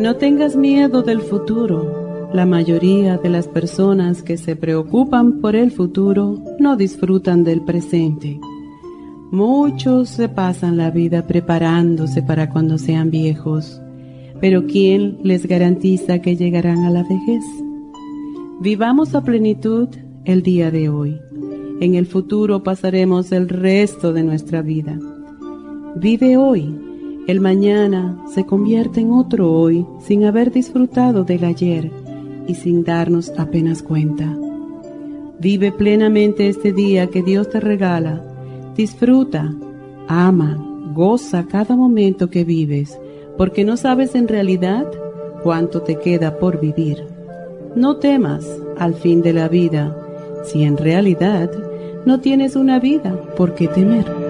No tengas miedo del futuro. La mayoría de las personas que se preocupan por el futuro no disfrutan del presente. Muchos se pasan la vida preparándose para cuando sean viejos, pero ¿quién les garantiza que llegarán a la vejez? Vivamos a plenitud el día de hoy. En el futuro pasaremos el resto de nuestra vida. Vive hoy el mañana se convierte en otro hoy sin haber disfrutado del ayer y sin darnos apenas cuenta. Vive plenamente este día que Dios te regala. Disfruta, ama, goza cada momento que vives, porque no sabes en realidad cuánto te queda por vivir. No temas al fin de la vida, si en realidad no tienes una vida por qué temer.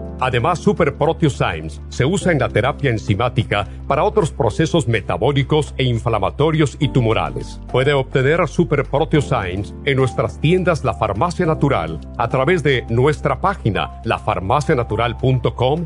Además, Super Proteosymes se usa en la terapia enzimática para otros procesos metabólicos e inflamatorios y tumorales. Puede obtener Super Proteosymes en nuestras tiendas La Farmacia Natural a través de nuestra página lafarmacianatural.com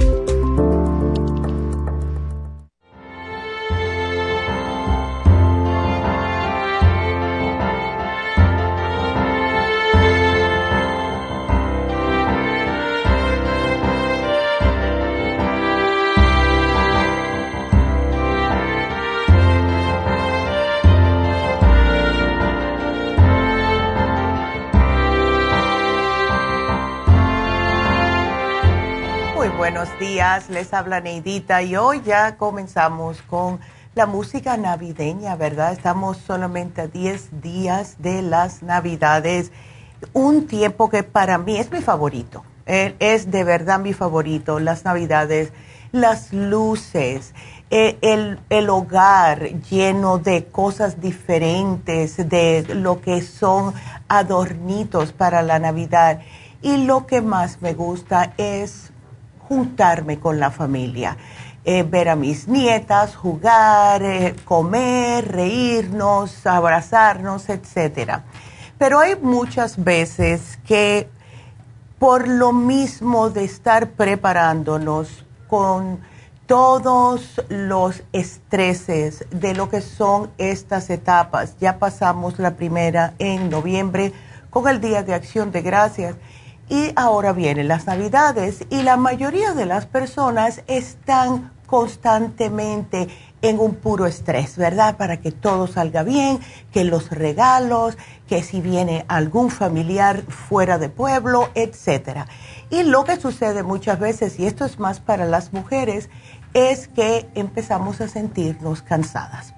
Les habla Neidita y hoy ya comenzamos con la música navideña, ¿verdad? Estamos solamente a 10 días de las navidades, un tiempo que para mí es mi favorito, eh, es de verdad mi favorito, las navidades, las luces, eh, el, el hogar lleno de cosas diferentes, de lo que son adornitos para la Navidad. Y lo que más me gusta es juntarme con la familia, eh, ver a mis nietas, jugar, eh, comer, reírnos, abrazarnos, etcétera. pero hay muchas veces que por lo mismo de estar preparándonos con todos los estreses de lo que son estas etapas, ya pasamos la primera en noviembre con el Día de Acción de Gracias y ahora vienen las Navidades y la mayoría de las personas están constantemente en un puro estrés, ¿verdad? Para que todo salga bien, que los regalos, que si viene algún familiar fuera de pueblo, etcétera. Y lo que sucede muchas veces, y esto es más para las mujeres, es que empezamos a sentirnos cansadas.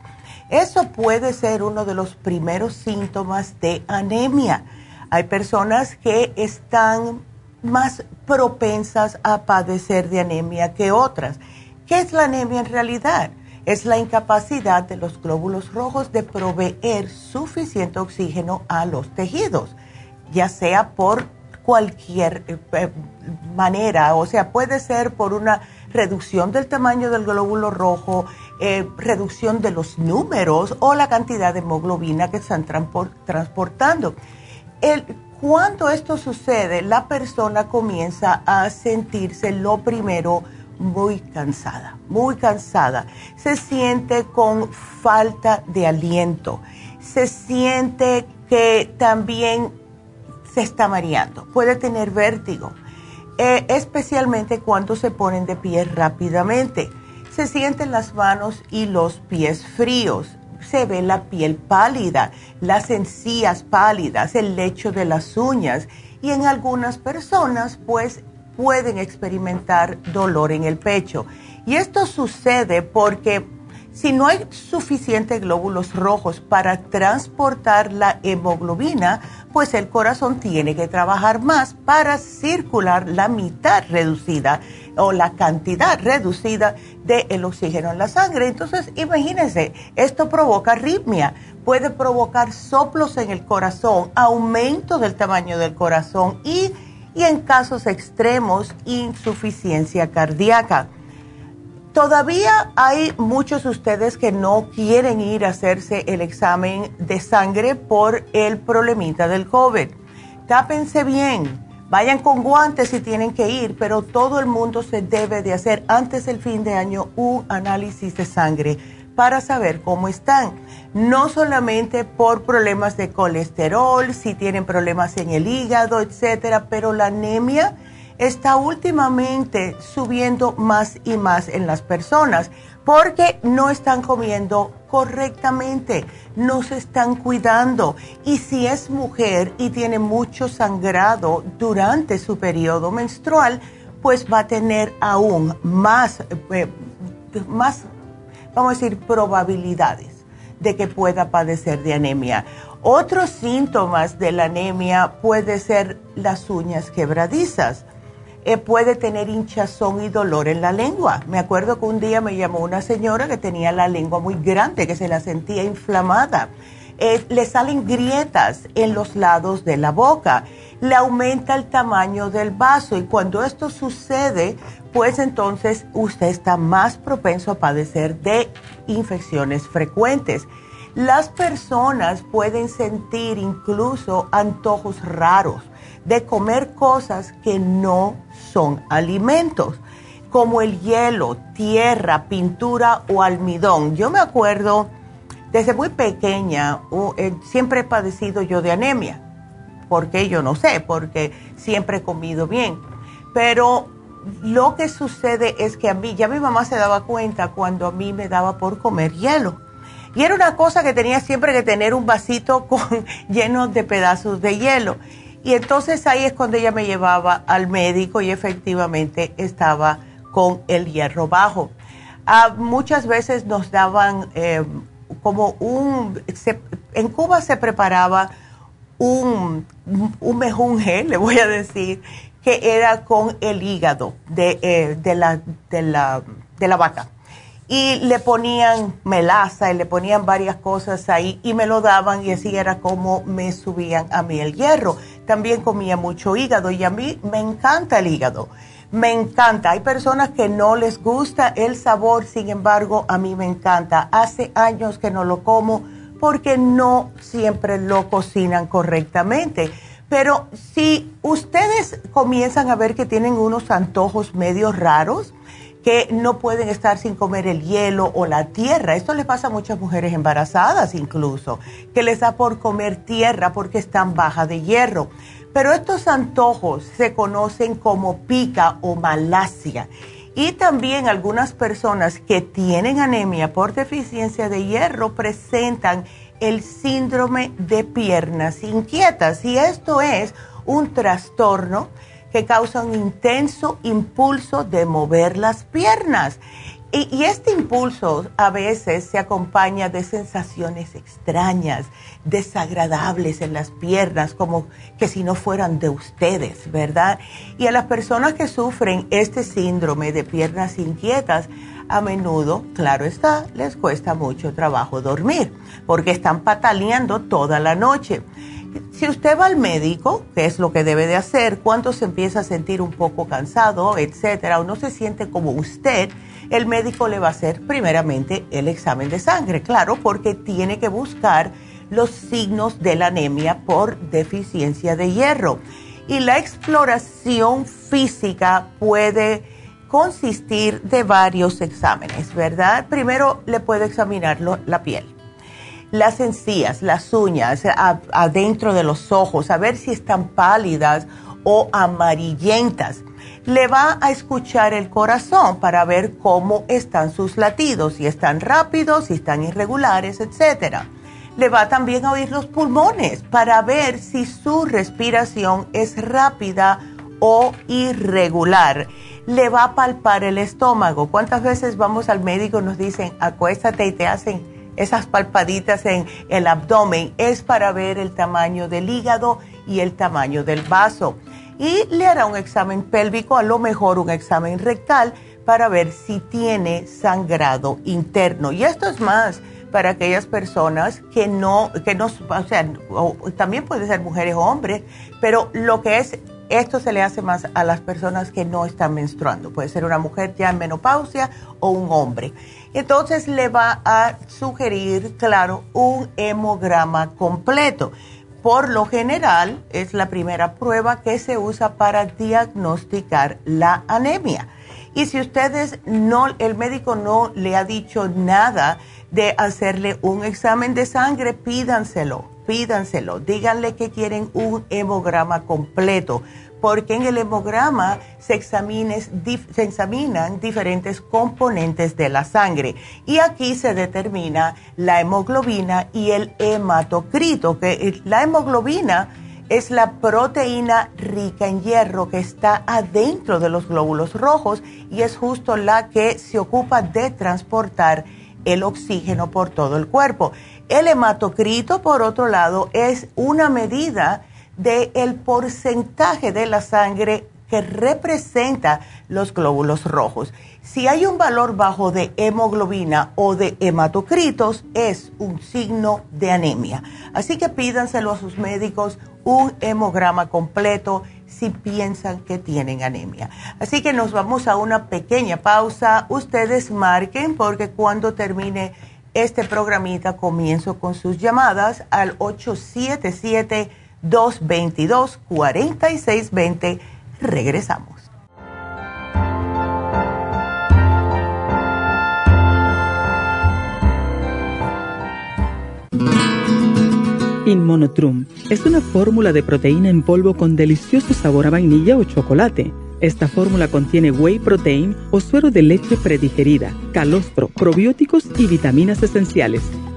Eso puede ser uno de los primeros síntomas de anemia. Hay personas que están más propensas a padecer de anemia que otras. ¿Qué es la anemia en realidad? es la incapacidad de los glóbulos rojos de proveer suficiente oxígeno a los tejidos, ya sea por cualquier eh, manera, o sea, puede ser por una reducción del tamaño del glóbulo rojo, eh, reducción de los números o la cantidad de hemoglobina que están transportando. Cuando esto sucede, la persona comienza a sentirse lo primero muy cansada, muy cansada. Se siente con falta de aliento. Se siente que también se está mareando. Puede tener vértigo, eh, especialmente cuando se ponen de pie rápidamente. Se sienten las manos y los pies fríos. Se ve la piel pálida, las encías pálidas, el lecho de las uñas y en algunas personas pues pueden experimentar dolor en el pecho. Y esto sucede porque si no hay suficientes glóbulos rojos para transportar la hemoglobina, pues el corazón tiene que trabajar más para circular la mitad reducida o la cantidad reducida del oxígeno en la sangre. Entonces, imagínense, esto provoca arritmia, puede provocar soplos en el corazón, aumento del tamaño del corazón y y en casos extremos insuficiencia cardíaca. Todavía hay muchos de ustedes que no quieren ir a hacerse el examen de sangre por el problemita del COVID. Tápense bien, vayan con guantes si tienen que ir, pero todo el mundo se debe de hacer antes del fin de año un análisis de sangre para saber cómo están. No solamente por problemas de colesterol, si tienen problemas en el hígado, etcétera, pero la anemia está últimamente subiendo más y más en las personas porque no están comiendo correctamente, no se están cuidando. Y si es mujer y tiene mucho sangrado durante su periodo menstrual, pues va a tener aún más, eh, más vamos a decir, probabilidades de que pueda padecer de anemia. Otros síntomas de la anemia puede ser las uñas quebradizas. Eh, puede tener hinchazón y dolor en la lengua. Me acuerdo que un día me llamó una señora que tenía la lengua muy grande, que se la sentía inflamada. Eh, le salen grietas en los lados de la boca, le aumenta el tamaño del vaso y cuando esto sucede, pues entonces usted está más propenso a padecer de infecciones frecuentes. Las personas pueden sentir incluso antojos raros de comer cosas que no son alimentos, como el hielo, tierra, pintura o almidón. Yo me acuerdo, desde muy pequeña, eh, siempre he padecido yo de anemia. ¿Por qué? Yo no sé, porque siempre he comido bien. Pero lo que sucede es que a mí, ya mi mamá se daba cuenta cuando a mí me daba por comer hielo. Y era una cosa que tenía siempre que tener un vasito lleno de pedazos de hielo. Y entonces ahí es cuando ella me llevaba al médico y efectivamente estaba con el hierro bajo. Ah, muchas veces nos daban eh, como un... en Cuba se preparaba un, un mejunje, le voy a decir, que era con el hígado de, eh, de, la, de, la, de la vaca. Y le ponían melaza y le ponían varias cosas ahí y me lo daban y así era como me subían a mí el hierro. También comía mucho hígado y a mí me encanta el hígado. Me encanta. Hay personas que no les gusta el sabor, sin embargo, a mí me encanta. Hace años que no lo como porque no siempre lo cocinan correctamente. Pero si ustedes comienzan a ver que tienen unos antojos medio raros, que no pueden estar sin comer el hielo o la tierra. Esto le pasa a muchas mujeres embarazadas incluso, que les da por comer tierra porque están baja de hierro. Pero estos antojos se conocen como pica o malasia. Y también algunas personas que tienen anemia por deficiencia de hierro presentan el síndrome de piernas inquietas. Y esto es un trastorno que causa un intenso impulso de mover las piernas. Y, este impulso a veces se acompaña de sensaciones extrañas, desagradables en las piernas, como que si no fueran de ustedes, ¿verdad? Y a las personas que sufren este síndrome de piernas inquietas, a menudo, claro está, les cuesta mucho trabajo dormir, porque están pataleando toda la noche. Si usted va al médico, que es lo que debe de hacer, cuando se empieza a sentir un poco cansado, etcétera, o no se siente como usted, el médico le va a hacer primeramente el examen de sangre, claro, porque tiene que buscar los signos de la anemia por deficiencia de hierro. Y la exploración física puede consistir de varios exámenes, ¿verdad? Primero le puede examinar la piel las encías, las uñas, adentro de los ojos, a ver si están pálidas o amarillentas. Le va a escuchar el corazón para ver cómo están sus latidos, si están rápidos, si están irregulares, etc. Le va también a oír los pulmones para ver si su respiración es rápida o irregular. Le va a palpar el estómago. ¿Cuántas veces vamos al médico y nos dicen, acuéstate y te hacen esas palpaditas en el abdomen, es para ver el tamaño del hígado y el tamaño del vaso. Y le hará un examen pélvico, a lo mejor un examen rectal, para ver si tiene sangrado interno. Y esto es más para aquellas personas que no, que no, o sea, también puede ser mujeres o hombres, pero lo que es esto se le hace más a las personas que no están menstruando. Puede ser una mujer ya en menopausia o un hombre. Entonces le va a sugerir, claro, un hemograma completo. Por lo general es la primera prueba que se usa para diagnosticar la anemia. Y si ustedes no, el médico no le ha dicho nada de hacerle un examen de sangre, pídanselo, pídanselo. Díganle que quieren un hemograma completo porque en el hemograma se, examinan diferentes componentes de la sangre y aquí se determina la hemoglobina y el hematocrito, que la hemoglobina es la proteína rica en hierro que está adentro de los glóbulos rojos y es justo la que se ocupa de transportar el oxígeno por todo el cuerpo. El hematocrito, por otro lado, es una medida del porcentaje de la sangre que representa los glóbulos rojos. Si hay un valor bajo de hemoglobina o de hematocritos, es un signo de anemia. Así que pídanselo a sus médicos un hemograma completo si piensan que tienen anemia. Así que nos vamos a una pequeña pausa. Ustedes marquen porque cuando termine este programita comienzo con sus llamadas al 877 222-4620. Regresamos. Inmonotrum es una fórmula de proteína en polvo con delicioso sabor a vainilla o chocolate. Esta fórmula contiene whey protein o suero de leche predigerida, calostro, probióticos y vitaminas esenciales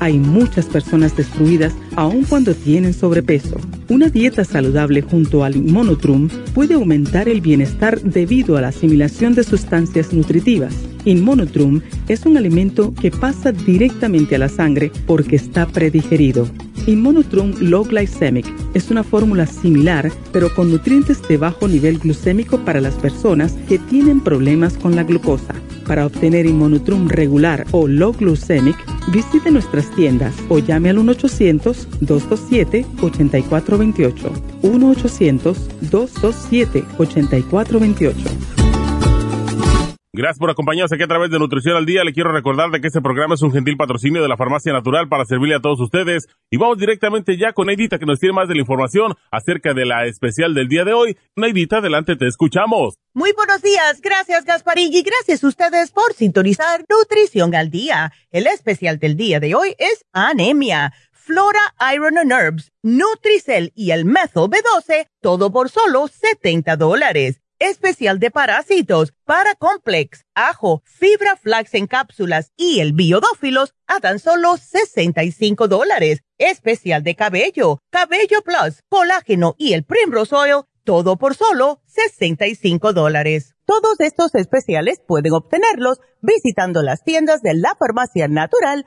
Hay muchas personas destruidas aun cuando tienen sobrepeso. Una dieta saludable junto al Inmonotrum puede aumentar el bienestar debido a la asimilación de sustancias nutritivas. Inmonotrum es un alimento que pasa directamente a la sangre porque está predigerido. Inmonotrum Low Glycemic es una fórmula similar, pero con nutrientes de bajo nivel glucémico para las personas que tienen problemas con la glucosa. Para obtener Inmonotrum regular o Low Glycemic, visite nuestras tiendas o llame al 1-800-227-8428. 1-800-227-8428. Gracias por acompañarnos aquí a través de Nutrición al Día. Le quiero recordar de que este programa es un gentil patrocinio de la Farmacia Natural para servirle a todos ustedes. Y vamos directamente ya con Neidita que nos tiene más de la información acerca de la especial del día de hoy. Neidita, adelante, te escuchamos. Muy buenos días, gracias Gasparín y gracias a ustedes por sintonizar Nutrición al Día. El especial del día de hoy es anemia. Flora Iron and Herbs, Nutricel y el Methyl B12, todo por solo 70 dólares especial de parásitos, Paracomplex, ajo, fibra flax en cápsulas y el biodófilos a tan solo 65 dólares. Especial de cabello, cabello plus, colágeno y el Primrose Oil, todo por solo 65 dólares. Todos estos especiales pueden obtenerlos visitando las tiendas de la farmacia natural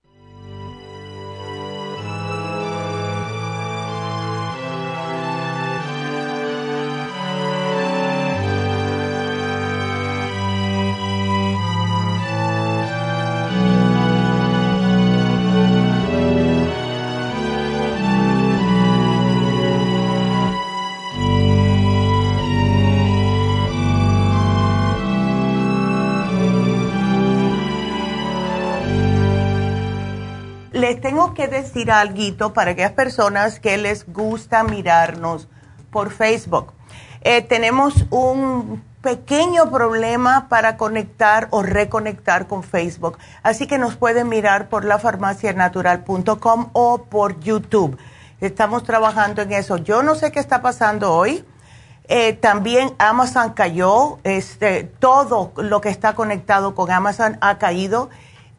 Que decir algo para aquellas personas que les gusta mirarnos por Facebook. Eh, tenemos un pequeño problema para conectar o reconectar con Facebook. Así que nos pueden mirar por lafarmacianatural.com o por YouTube. Estamos trabajando en eso. Yo no sé qué está pasando hoy. Eh, también Amazon cayó. Este, todo lo que está conectado con Amazon ha caído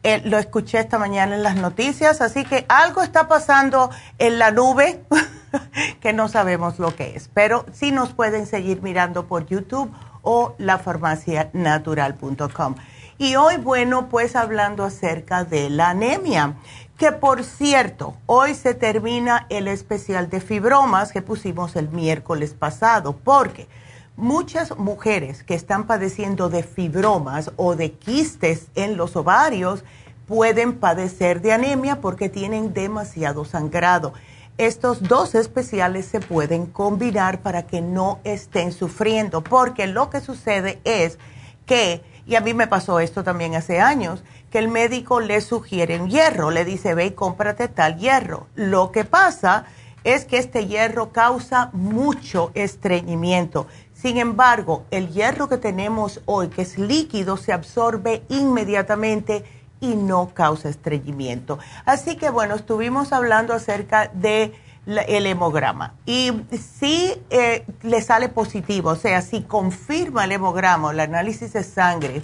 eh, lo escuché esta mañana en las noticias, así que algo está pasando en la nube que no sabemos lo que es, pero sí nos pueden seguir mirando por YouTube o lafarmacianatural.com. Y hoy, bueno, pues hablando acerca de la anemia, que por cierto, hoy se termina el especial de fibromas que pusimos el miércoles pasado, porque muchas mujeres que están padeciendo de fibromas o de quistes en los ovarios pueden padecer de anemia porque tienen demasiado sangrado. Estos dos especiales se pueden combinar para que no estén sufriendo, porque lo que sucede es que, y a mí me pasó esto también hace años, que el médico le sugiere un hierro, le dice, ve y cómprate tal hierro. Lo que pasa es que este hierro causa mucho estreñimiento. Sin embargo, el hierro que tenemos hoy, que es líquido, se absorbe inmediatamente y no causa estreñimiento. Así que bueno, estuvimos hablando acerca de el hemograma y si eh, le sale positivo, o sea, si confirma el hemograma el análisis de sangre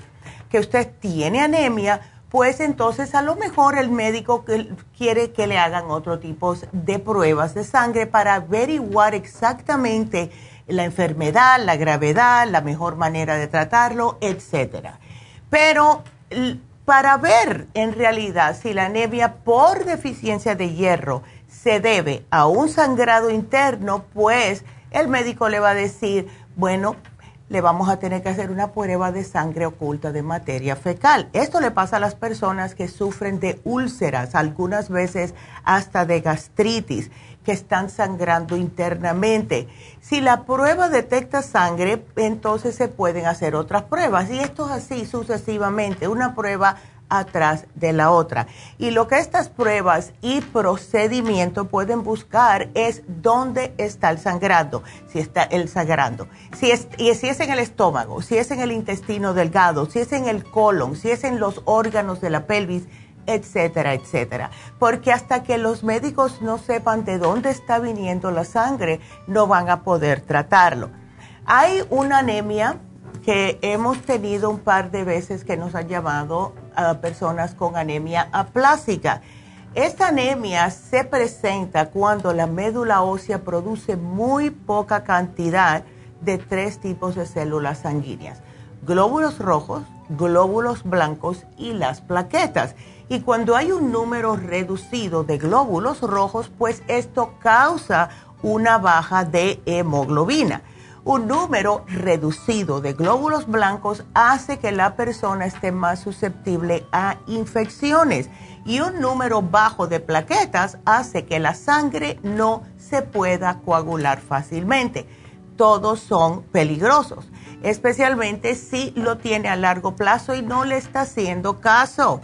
que usted tiene anemia, pues entonces a lo mejor el médico quiere que le hagan otro tipo de pruebas de sangre para averiguar exactamente la enfermedad, la gravedad, la mejor manera de tratarlo, etcétera. Pero para ver en realidad si la anemia por deficiencia de hierro se debe a un sangrado interno, pues el médico le va a decir, bueno, le vamos a tener que hacer una prueba de sangre oculta de materia fecal. Esto le pasa a las personas que sufren de úlceras, algunas veces hasta de gastritis, que están sangrando internamente. Si la prueba detecta sangre, entonces se pueden hacer otras pruebas. Y esto es así sucesivamente, una prueba atrás de la otra. Y lo que estas pruebas y procedimiento pueden buscar es dónde está el sangrado, si está el sangrando, si es, y si es en el estómago, si es en el intestino delgado, si es en el colon, si es en los órganos de la pelvis, etcétera, etcétera. Porque hasta que los médicos no sepan de dónde está viniendo la sangre, no van a poder tratarlo. Hay una anemia que hemos tenido un par de veces que nos han llamado a personas con anemia aplásica. Esta anemia se presenta cuando la médula ósea produce muy poca cantidad de tres tipos de células sanguíneas, glóbulos rojos, glóbulos blancos y las plaquetas. Y cuando hay un número reducido de glóbulos rojos, pues esto causa una baja de hemoglobina. Un número reducido de glóbulos blancos hace que la persona esté más susceptible a infecciones y un número bajo de plaquetas hace que la sangre no se pueda coagular fácilmente. Todos son peligrosos, especialmente si lo tiene a largo plazo y no le está haciendo caso.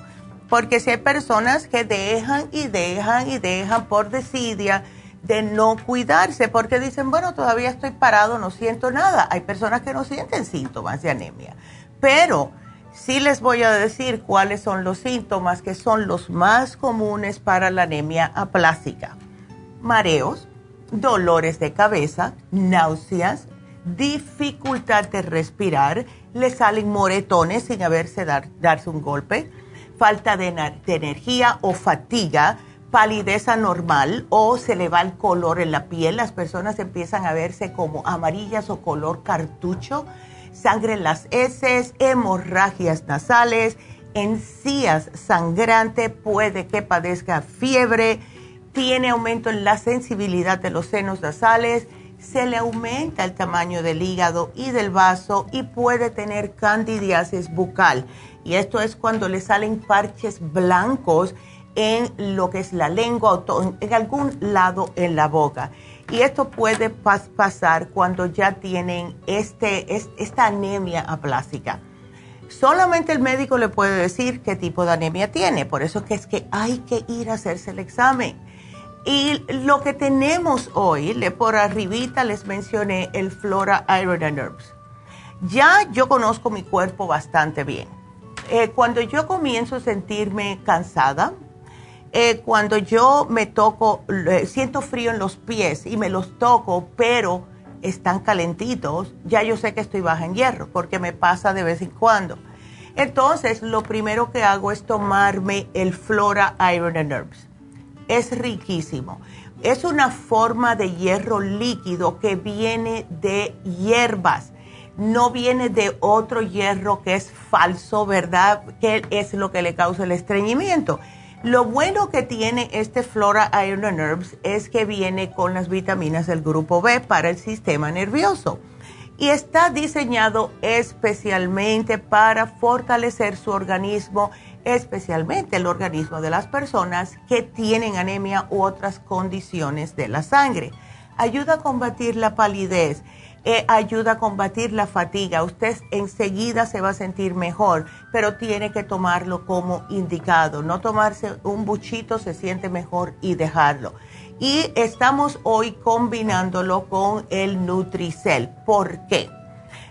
Porque si hay personas que dejan y dejan y dejan por desidia, de no cuidarse porque dicen, bueno, todavía estoy parado, no siento nada. Hay personas que no sienten síntomas de anemia, pero sí les voy a decir cuáles son los síntomas que son los más comunes para la anemia aplásica. Mareos, dolores de cabeza, náuseas, dificultad de respirar, le salen moretones sin haberse dar, darse un golpe, falta de, energía o fatiga, palidez anormal o se le va el color en la piel, las personas empiezan a verse como amarillas o color cartucho, sangre en las heces, hemorragias nasales, encías sangrante, puede que padezca fiebre, tiene aumento en la sensibilidad de los senos nasales, se le aumenta el tamaño del hígado y del vaso y puede tener candidiasis bucal. Y esto es cuando le salen parches blancos en lo que es la lengua o en algún lado en la boca. Y esto puede pasar cuando ya tienen este, esta anemia aplásica. Solamente el médico le puede decir qué tipo de anemia tiene, por eso que es que hay que ir a hacerse el examen. Y lo que tenemos hoy, le por arribita les mencioné el Flora Iron and Herbs. Ya yo conozco mi cuerpo bastante bien. Eh, cuando yo comienzo a sentirme cansada, eh, cuando yo me toco, siento frío en los pies y me los toco, pero están calentitos, ya yo sé que estoy baja en hierro, porque me pasa de vez en cuando. Entonces, lo primero que hago es tomarme el Flora Iron and Herbs. Es riquísimo. Es una forma de hierro líquido que viene de hierbas. No viene de otro hierro que es falso, ¿verdad? Que es lo que le causa el estreñimiento. Lo bueno que tiene este Flora Iron and Herbs es que viene con las vitaminas del grupo B para el sistema nervioso y está diseñado especialmente para fortalecer su organismo, especialmente el organismo de las personas que tienen anemia u otras condiciones de la sangre. Ayuda a combatir la palidez eh, ayuda a combatir la fatiga. Usted enseguida se va a sentir mejor, pero tiene que tomarlo como indicado. No tomarse un buchito, se siente mejor y dejarlo. Y estamos hoy combinándolo con el Nutricel. ¿Por qué?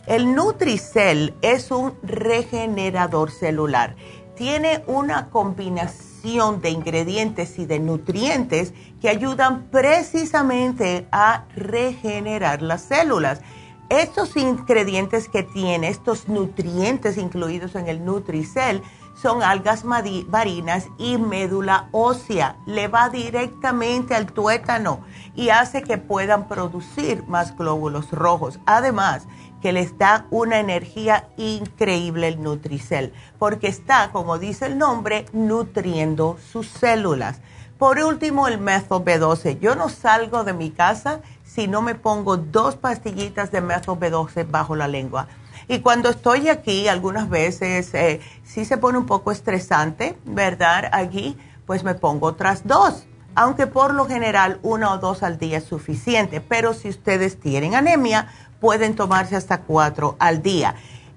El Nutricel es un regenerador celular. Tiene una combinación de ingredientes y de nutrientes que ayudan precisamente a regenerar las células. Estos ingredientes que tiene, estos nutrientes incluidos en el Nutricel, son algas marinas y médula ósea. Le va directamente al tuétano y hace que puedan producir más glóbulos rojos. Además, que les da una energía increíble el Nutricel, porque está, como dice el nombre, nutriendo sus células. Por último, el Methyl B12. Yo no salgo de mi casa si no me pongo dos pastillitas de Methyl B12 bajo la lengua. Y cuando estoy aquí, algunas veces eh, sí se pone un poco estresante, ¿verdad? Aquí, pues me pongo otras dos. Aunque por lo general una o dos al día es suficiente. Pero si ustedes tienen anemia, pueden tomarse hasta cuatro al día.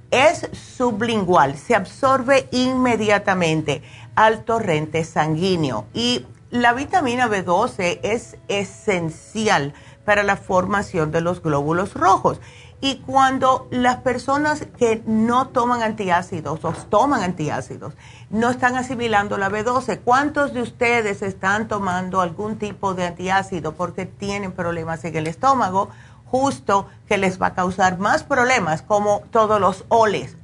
es sublingual, se absorbe inmediatamente al torrente sanguíneo y la vitamina B12 es esencial para la formación de los glóbulos rojos. Y cuando las personas que no toman antiácidos o toman antiácidos no están asimilando la B12, ¿cuántos de ustedes están tomando algún tipo de antiácido porque tienen problemas en el estómago? Justo que les va a causar más problemas como todos los oles,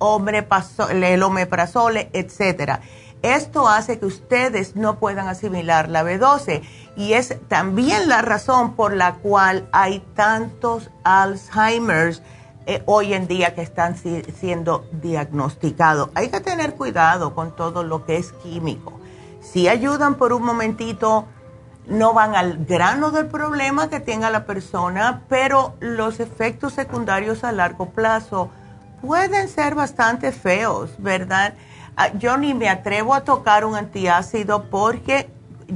el omeprazole, etcétera. Esto hace que ustedes no puedan asimilar la B12 y es también la razón por la cual hay tantos Alzheimer's eh, hoy en día que están siendo diagnosticados. Hay que tener cuidado con todo lo que es químico. Si ayudan por un momentito, no van al grano del problema que tenga la persona, pero los efectos secundarios a largo plazo pueden ser bastante feos, ¿verdad? Ah, yo ni me atrevo a tocar un antiácido porque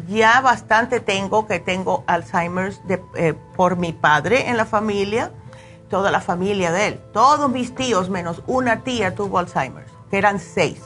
ya bastante tengo que tengo Alzheimer's eh, por mi padre en la familia, toda la familia de él. Todos mis tíos menos una tía tuvo Alzheimer's, que eran seis.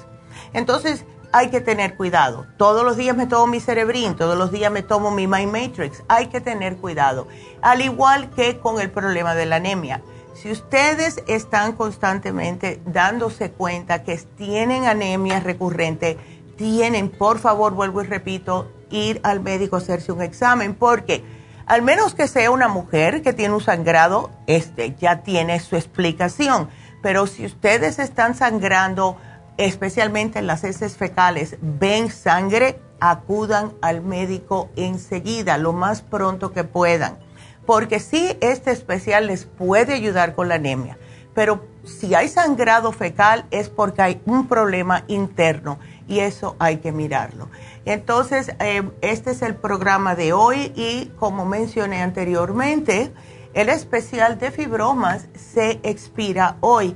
Entonces hay que tener cuidado. Todos los días me tomo mi cerebrín, todos los días me tomo mi My Matrix. Hay que tener cuidado. Al igual que con el problema de la anemia. Si ustedes están constantemente dándose cuenta que tienen anemia recurrente, tienen, por favor, vuelvo y repito, ir al médico a hacerse un examen, porque al menos que sea una mujer que tiene un sangrado, este ya tiene su explicación. Pero si ustedes están sangrando, especialmente en las heces fecales, ven sangre, acudan al médico enseguida, lo más pronto que puedan porque sí, este especial les puede ayudar con la anemia, pero si hay sangrado fecal es porque hay un problema interno y eso hay que mirarlo. Entonces, eh, este es el programa de hoy y como mencioné anteriormente, el especial de fibromas se expira hoy.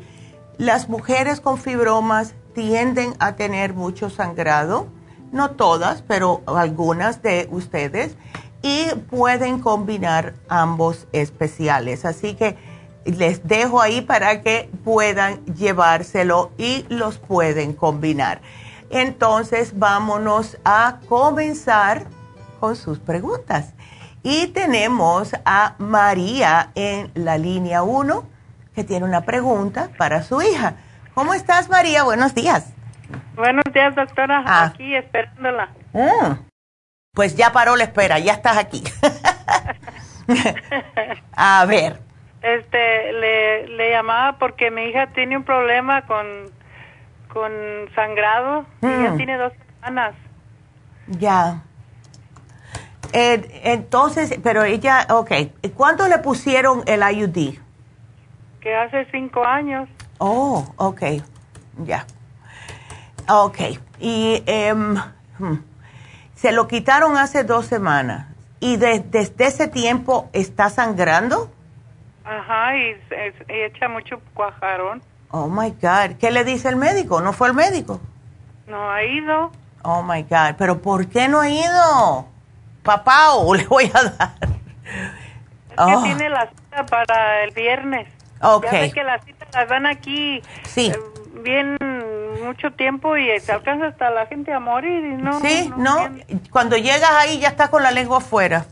Las mujeres con fibromas tienden a tener mucho sangrado, no todas, pero algunas de ustedes y pueden combinar ambos especiales. Así que les dejo ahí para que puedan llevárselo y los pueden combinar. Entonces vámonos a comenzar con sus preguntas. Y tenemos a María en la línea 1 que tiene una pregunta para su hija. ¿Cómo estás María? Buenos días. Buenos días doctora, ah. aquí esperándola. Mm. Pues ya paró la espera, ya estás aquí. a ver. Este, le, llamaba porque mi hija tiene un problema con, con sangrado mm. tiene dos semanas. Ya. entonces, pero ella, ok, ¿cuándo le pusieron el IUD? Que hace cinco años. Oh, ok, ya. Ok, y... Um, se lo quitaron hace dos semanas y desde ese tiempo está sangrando. Ajá, y, echa mucho cuajarón. Oh my God, ¿qué le dice el médico? ¿No fue el médico? No ha ido. Oh my God, pero ¿por qué no ha ido? Papá, o le voy a dar. Es que oh. tiene la cita para el viernes. Ok. Ya que las citas dan aquí. Sí. Eh, bien mucho tiempo y se alcanza hasta la gente a morir y no. Sí, no. Cuando llegas ahí ya estás con la lengua afuera.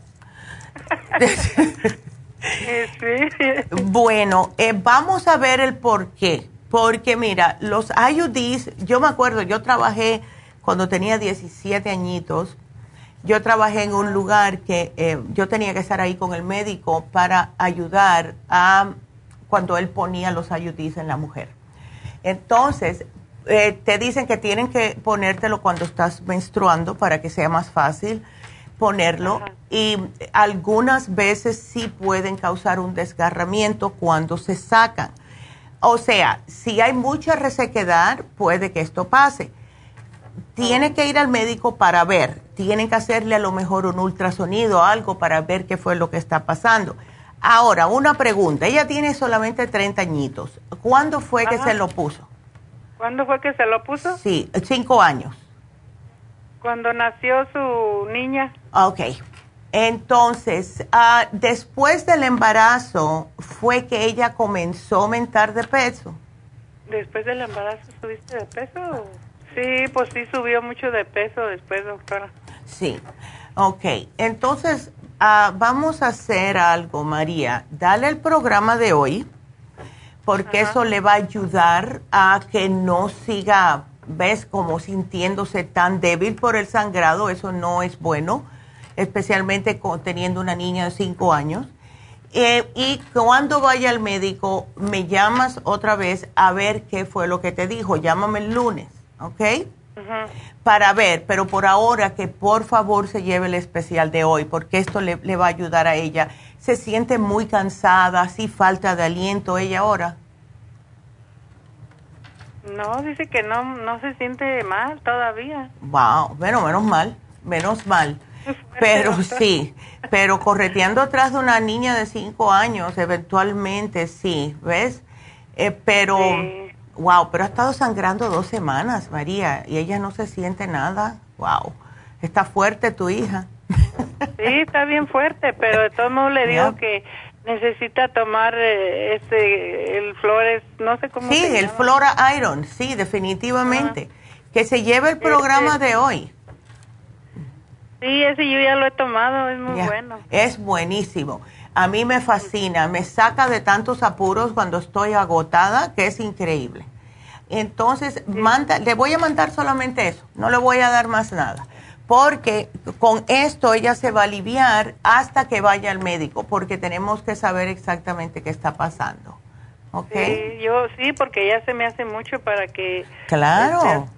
Bueno, eh, vamos a ver el por qué. Porque mira, los IUDs, yo me acuerdo, yo trabajé cuando tenía 17 añitos, yo trabajé en un lugar que eh, yo tenía que estar ahí con el médico para ayudar a cuando él ponía los IUDs en la mujer. Entonces, eh, te dicen que tienen que ponértelo cuando estás menstruando para que sea más fácil ponerlo y algunas veces sí pueden causar un desgarramiento cuando se sacan. O sea, si hay mucha resequedad, puede que esto pase. Tiene que ir al médico para ver, tienen que hacerle a lo mejor un ultrasonido o algo para ver qué fue lo que está pasando. Ahora, una pregunta, ella tiene solamente 30 añitos. ¿Cuándo fue que se lo puso? ¿Cuándo fue que se lo puso? Sí, cinco años. Cuando nació su niña. Ok. Entonces, ah, después del embarazo, ¿fue que ella comenzó a aumentar de peso? ¿Después del embarazo subiste de peso? Sí, pues sí subió mucho de peso después, doctora. Sí, ok. Entonces, ah, vamos a hacer algo, María. Dale el programa de hoy, porque eso le va a ayudar a que no siga, ves, como sintiéndose tan débil por el sangrado. Eso no es bueno, especialmente teniendo una niña de 5 años. Eh, y cuando vaya al médico, me llamas otra vez a ver qué fue lo que te dijo. Llámame el lunes, ¿ok? Para ver, pero por ahora que por favor se lleve el especial de hoy, porque esto le, va a ayudar a ella. Se siente muy cansada, así falta de aliento ella ahora. No, dice que no, no se siente mal todavía. Wow, bueno, menos mal, menos mal. Pero sí, pero correteando atrás de una niña de cinco años, eventualmente sí, ¿ves? Eh, pero, wow, pero ha estado sangrando dos semanas, María, y ella no se siente nada. Wow, está fuerte tu hija. Sí, está bien fuerte, pero de todos modos le digo que necesita tomar eh, este, el Flores, no sé cómo Sí, el Flora Iron, sí, definitivamente. Que se lleve el programa este de hoy. Sí, ese yo ya lo he tomado, es muy bueno. Es buenísimo. A mí me fascina, me saca de tantos apuros cuando estoy agotada, que es increíble. Entonces, manda, le voy a mandar solamente eso, no le voy a dar más nada, porque con esto ella se va a aliviar hasta que vaya al médico, porque tenemos que saber exactamente qué está pasando. ¿Ok? Sí, yo sí, porque ya se me hace mucho para que... Claro.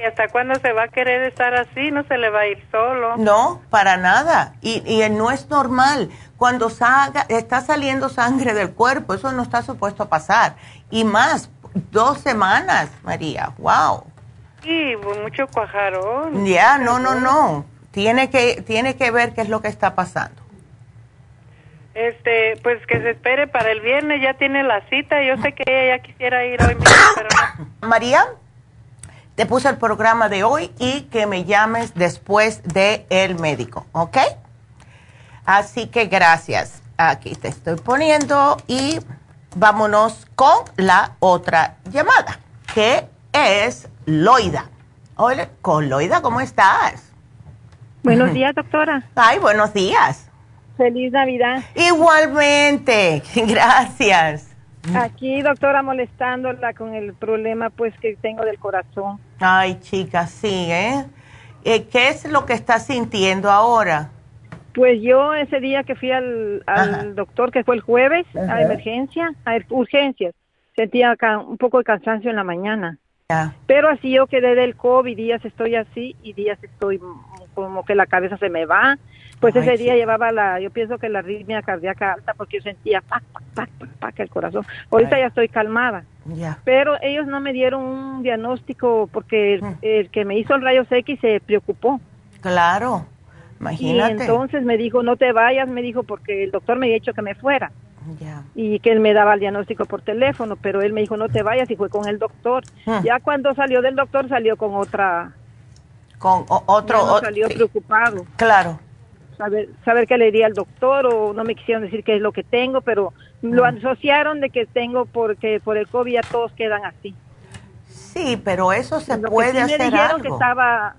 ¿Y hasta cuándo se va a querer estar así? ¿No se le va a ir solo? No, para nada. Y, y no es normal. Cuando salga, está saliendo sangre del cuerpo, eso no está supuesto a pasar. Y más, dos semanas, María. ¡Wow! Sí, mucho cuajarón. Ya, no, no, no. Tiene que, tiene que ver qué es lo que está pasando. Este, pues que se espere para el viernes, ya tiene la cita. Yo sé que ella ya quisiera ir hoy pero no. María te puse el programa de hoy y que me llames después de el médico, ¿ok? Así que gracias. Aquí te estoy poniendo y vámonos con la otra llamada, que es Loida. Hola, con Loida, ¿cómo estás? Buenos días, doctora. Ay, buenos días. Feliz Navidad. Igualmente, gracias. Aquí, doctora, molestándola con el problema pues que tengo del corazón. Ay, chica, sí, ¿eh? ¿eh? ¿Qué es lo que está sintiendo ahora? Pues yo ese día que fui al, doctor, que fue el jueves, a emergencia, a urgencias, sentía un poco de cansancio en la mañana. Pero así yo quedé del COVID, días estoy así y días estoy como que la cabeza se me va. Pues ese día llevaba la, yo pienso que la arritmia cardíaca alta porque yo sentía pac, pac, pac, pac, el corazón. Ahorita ya estoy calmada. Pero ellos no me dieron un diagnóstico porque mm. el, que me hizo el rayo X se preocupó. Claro, imagínate. Y entonces me dijo, no te vayas, me dijo, porque el doctor me había dicho que me fuera. Y que él me daba el diagnóstico por teléfono, pero él me dijo, no te vayas, y fue con el doctor. Mm. Ya cuando salió del doctor, salió con otra... Con otro... salió preocupado. Claro saber, saber qué le diría al doctor o no me quisieron decir qué es lo que tengo, pero lo asociaron de que tengo porque por el COVID ya todos quedan así. Sí, pero eso se puede hacer me algo. que estaba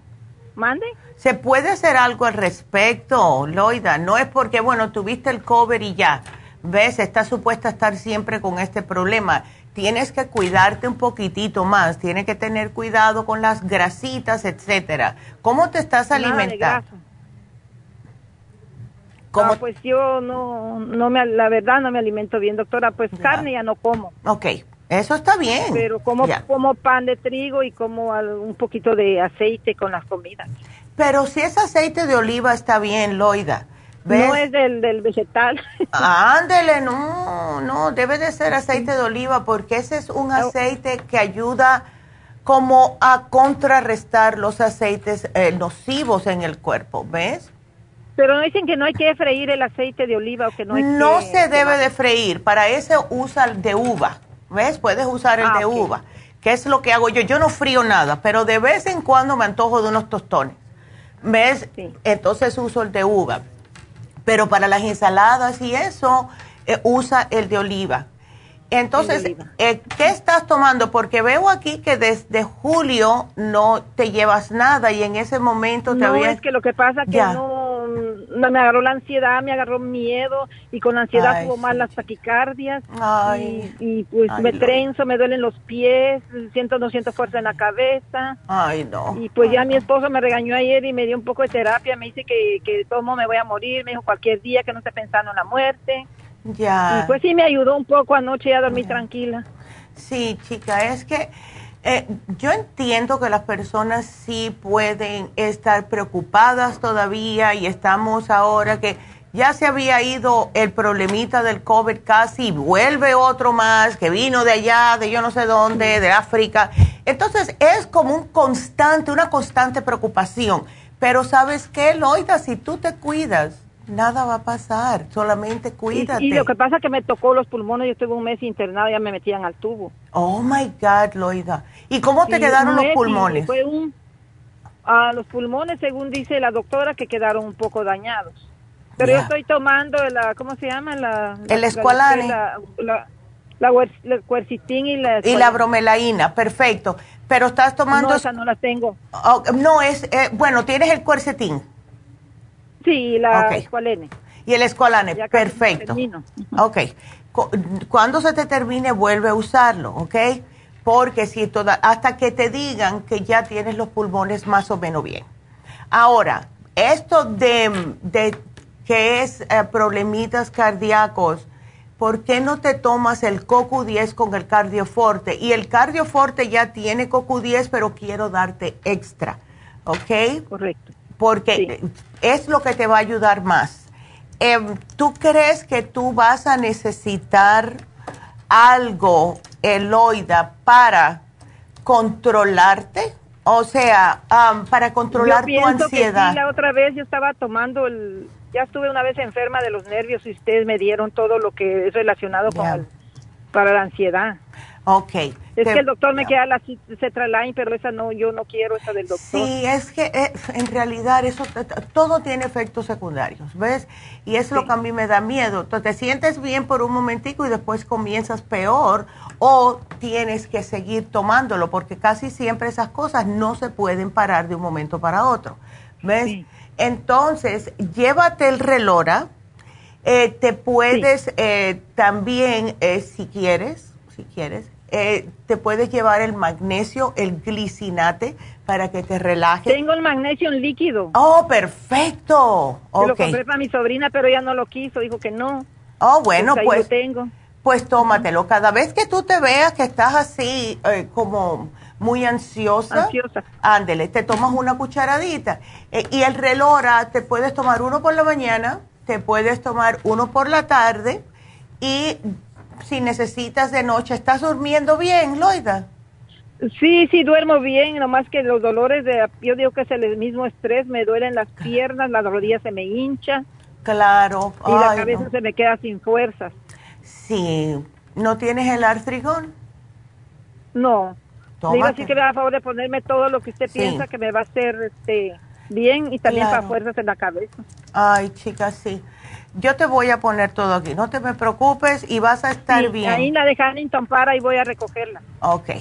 mande. Se puede hacer algo al respecto, Loida. No es porque, bueno, tuviste el COVID y ya. Ves, estás supuesta a estar siempre con este problema. Tienes que cuidarte un poquitito más. Tienes que tener cuidado con las grasitas, etcétera. ¿Cómo te estás alimentando? ¿Cómo? pues yo no, no me, la verdad no me alimento bien, doctora, pues carne ya no como. Ok, eso está bien. Pero como, como pan de trigo y como un poquito de aceite con las comidas. Pero si es aceite de oliva está bien, Loida. No es del, del vegetal. Ándele, no, no, debe de ser aceite de oliva porque ese es un aceite que ayuda como a contrarrestar los aceites eh, nocivos en el cuerpo, ¿ves? Pero no dicen que no hay que freír el aceite de oliva o que no hay No se debe de freír, para eso usa el de uva, ¿ves? Puedes usar el ah, de uva, que es lo que hago yo. Yo no frío nada, pero de vez en cuando me antojo de unos tostones, ¿ves? Entonces uso el de uva. Pero para las ensaladas y eso, eh, usa el de oliva. Entonces, eh, ¿qué estás tomando? Porque veo aquí que desde julio no te llevas nada y en ese momento te no, es que lo que pasa que no, me agarró la ansiedad, me agarró miedo y con la ansiedad tuvo más las taquicardias y, pues me trenzo, me duelen los pies, siento no siento fuerza en la cabeza. Ay, no. Y pues ya mi esposo me regañó ayer y me dio un poco de terapia, me dice que, que todo me voy a morir, me dijo cualquier día que no esté pensando en la muerte. Ya. Y pues sí me ayudó un poco anoche a dormir tranquila. Sí, chica, es que eh, yo entiendo que las personas sí pueden estar preocupadas todavía y estamos ahora que ya se había ido el problemita del COVID casi y vuelve otro más que vino de allá, de yo no sé dónde, de África. Entonces es como un constante, una constante preocupación. Pero sabes qué, Loida, si tú te cuidas, nada va a pasar, solamente cuídate. Y, lo que pasa es que me tocó los pulmones, yo estuve un mes internado y ya me metían al tubo. Oh my God, Loida. ¿Y cómo te quedaron los pulmones? Fue un, a los pulmones, según dice la doctora, que quedaron un poco dañados. Pero yo estoy tomando la, ¿cómo se llama? La, el escualane. La, la, la, cuercitín y la... Y la bromelaína, perfecto. Pero estás tomando... No, esa no la tengo. Oh, no, es... Eh, bueno, tienes el cuercetín. Sí, la escualene. Y el escualane, perfecto. Ok. Cuando se te termine, vuelve a usarlo, ¿ok? Porque si toda, hasta que te digan que ya tienes los pulmones más o menos bien. Ahora, esto de, de que es eh, problemitas cardíacos, ¿por qué no te tomas el CoQ10 con el cardioforte? Y el cardioforte ya tiene CoQ10, pero quiero darte extra, ¿ok? Correcto porque es lo que te va a ayudar más. Em, ¿Tú crees que tú vas a necesitar algo, Eloida, para controlarte? O sea, para controlar tu ansiedad. Que sí, la otra vez yo estaba tomando el, ya estuve una vez enferma de los nervios y ustedes me dieron todo lo que es relacionado con para la ansiedad. Ok. Es que el doctor me queda la cetraline, pero esa no, yo no quiero esa del doctor. Sí, es que eh, en realidad eso todo tiene efectos secundarios, ¿ves? Y es lo que a mí me da miedo. Tú te sientes bien por un momentico y después comienzas peor o tienes que seguir tomándolo porque casi siempre esas cosas no se pueden parar de un momento para otro, ¿ves? Entonces, llévate el relora. Eh, te puedes eh, también, si quieres, si quieres. Eh, te puedes llevar el magnesio, el glicinate, para que te relaje. Tengo el magnesio en líquido. Oh, perfecto. Okay. Lo compré para mi sobrina, pero ella no lo quiso, dijo que no. Oh, bueno, pues. Lo tengo. Pues tómatelo. Cada vez que tú te veas que estás así, eh, como muy ansiosa, ansiosa. ándele, te tomas una cucharadita. Eh, y el relora, te puedes tomar uno por la mañana, te puedes tomar uno por la tarde y si necesitas de noche. ¿Estás durmiendo bien, Loida? Sí, sí, duermo bien, nomás que los dolores de, yo digo que es el mismo estrés, me duelen las piernas, las rodillas se me hincha. Claro. Y la cabeza se me queda sin fuerzas. Sí. ¿No tienes el artrigón? No. Digo así que me da a favor de ponerme todo lo que usted piensa que me va a hacer este, bien y también para fuerzas en la cabeza. Ay, chicas, sí. Yo te voy a poner todo aquí, no te me preocupes y vas a estar bien. Ahí la de Huntington para y voy a recogerla. Ok.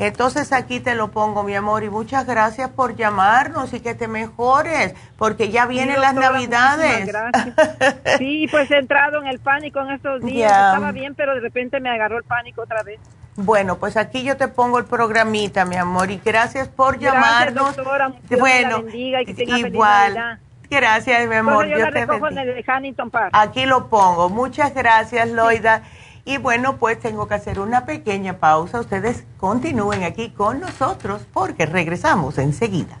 Entonces aquí te lo pongo, mi amor, y muchas gracias por llamarnos y que te mejores, porque ya vienen las navidades. Gracias. sí, pues he entrado en el pánico en estos días. Estaba bien, pero de repente me agarró el pánico otra vez. Bueno, pues aquí yo te pongo el programita, mi amor, y gracias por llamarnos. Doctora, bueno, bendiga y que tenga igual. Gracias, mi amor. yo, te recojo en el Huntington Park. Aquí lo pongo. Muchas gracias, Loida. Y bueno, pues tengo que hacer una pequeña pausa. Ustedes continúen aquí con nosotros porque regresamos enseguida.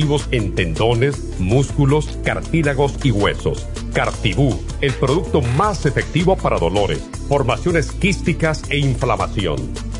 en tendones, músculos, cartílagos y huesos. Cartibú, el producto más efectivo para dolores, formaciones quísticas e inflamación.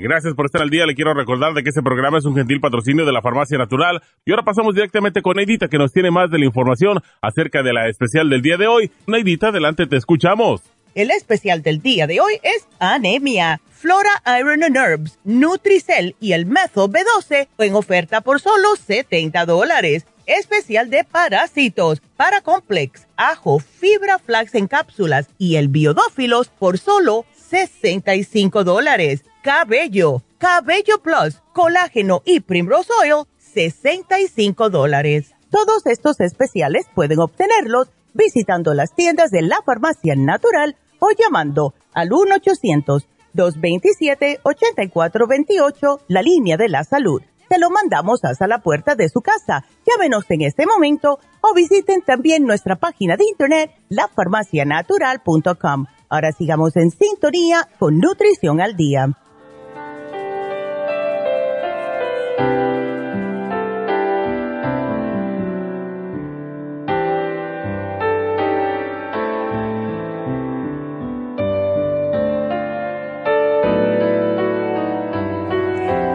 Gracias por estar al día. Le quiero recordar de que este programa es un gentil patrocinio de la Farmacia Natural. Y ahora pasamos directamente con Neidita, que nos tiene más de la información acerca de la especial del día de hoy. Neidita, adelante, te escuchamos. El especial del día de hoy es anemia. Flora Iron and Herbs, Nutricel y el Metho B12 en oferta por solo 70 dólares. Especial de parásitos, Paracomplex, ajo, fibra flax en cápsulas y el biodófilos por solo 65 dólares cabello, cabello plus, colágeno y primrose oil, 65 dólares. Todos estos especiales pueden obtenerlos visitando las tiendas de la farmacia natural o llamando al 1-800-227-8428, la línea de la salud. Te lo mandamos hasta la puerta de su casa. Llámenos en este momento o visiten también nuestra página de internet, lafarmacianatural.com. Ahora sigamos en sintonía con Nutrición al Día.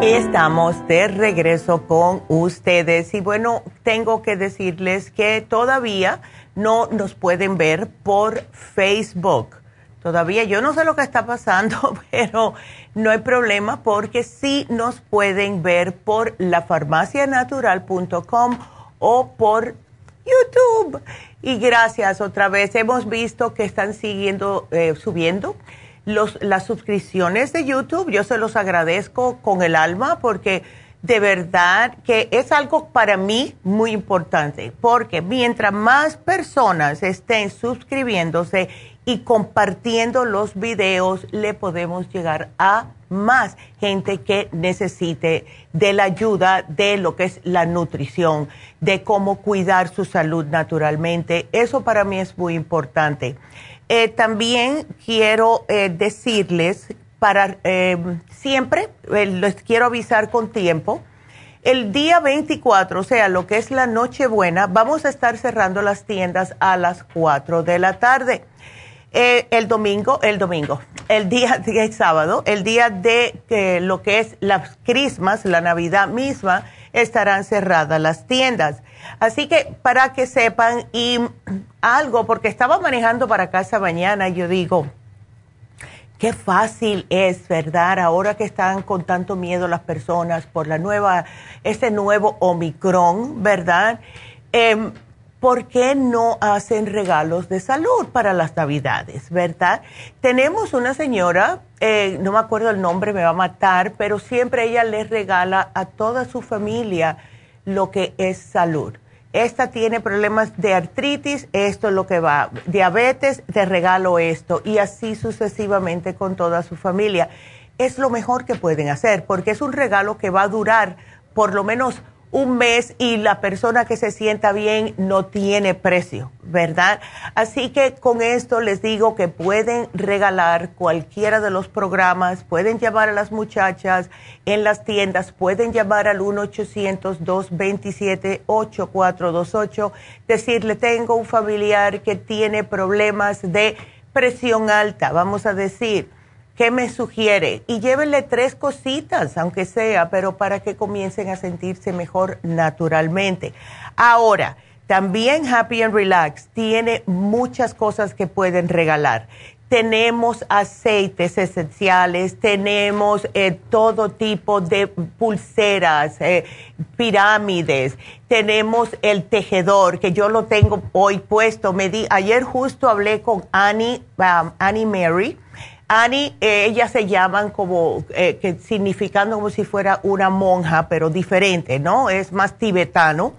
Estamos de regreso con ustedes y bueno, tengo que decirles que todavía no nos pueden ver por Facebook. Todavía yo no sé lo que está pasando, pero no hay problema porque sí nos pueden ver por lafarmacianatural.com o por YouTube. Y gracias otra vez. Hemos visto que están siguiendo, eh, subiendo los, las suscripciones de YouTube. Yo se los agradezco con el alma porque de verdad que es algo para mí muy importante, porque mientras más personas estén suscribiéndose y compartiendo los videos, le podemos llegar a más gente que necesite de la ayuda de lo que es la nutrición, de cómo cuidar su salud naturalmente. Eso para mí es muy importante. Eh, también quiero eh, decirles, para eh, siempre, les quiero avisar con tiempo, el día 24, o sea, lo que es la Nochebuena, vamos a estar cerrando las tiendas a las 4 de la tarde. el domingo, el domingo, el día de sábado, el día de lo que es las crismas, la Navidad misma, estarán cerradas las tiendas. Así que para que sepan y algo, porque estaba manejando para casa mañana, yo digo, qué fácil es, ¿verdad? Ahora que están con tanto miedo las personas por la nueva, este nuevo Omicron, ¿verdad? Em, ¿Por qué no hacen regalos de salud para las Navidades, verdad? Tenemos una señora, eh, no me acuerdo el nombre, me va a matar, pero siempre ella les regala a toda su familia lo que es salud esta tiene problemas de artritis, esto es lo que va, diabetes, te regalo esto y así sucesivamente con toda su familia. Es lo mejor que pueden hacer porque es un regalo que va a durar por lo menos un mes y la persona que se sienta bien no tiene precio, ¿verdad? Así que con esto les digo que pueden regalar cualquiera de los programas, pueden llamar a las muchachas en las tiendas, pueden llamar al 1-800-227-8428, decirle tengo un familiar que tiene problemas de presión alta, vamos a decir ¿Qué me sugiere? Y llévenle tres cositas, aunque sea, pero para que comiencen a sentirse mejor naturalmente. Ahora, También Happy and Relax tiene muchas cosas que pueden regalar. Tenemos aceites esenciales, tenemos eh, todo tipo de pulseras, eh, pirámides, tenemos el tejedor, que yo lo tengo hoy puesto. Me di, ayer justo hablé con Annie, Annie Mary. Annie, eh, ellas se llaman como, que significando como si fuera una monja, pero diferente, ¿no? Es más tibetano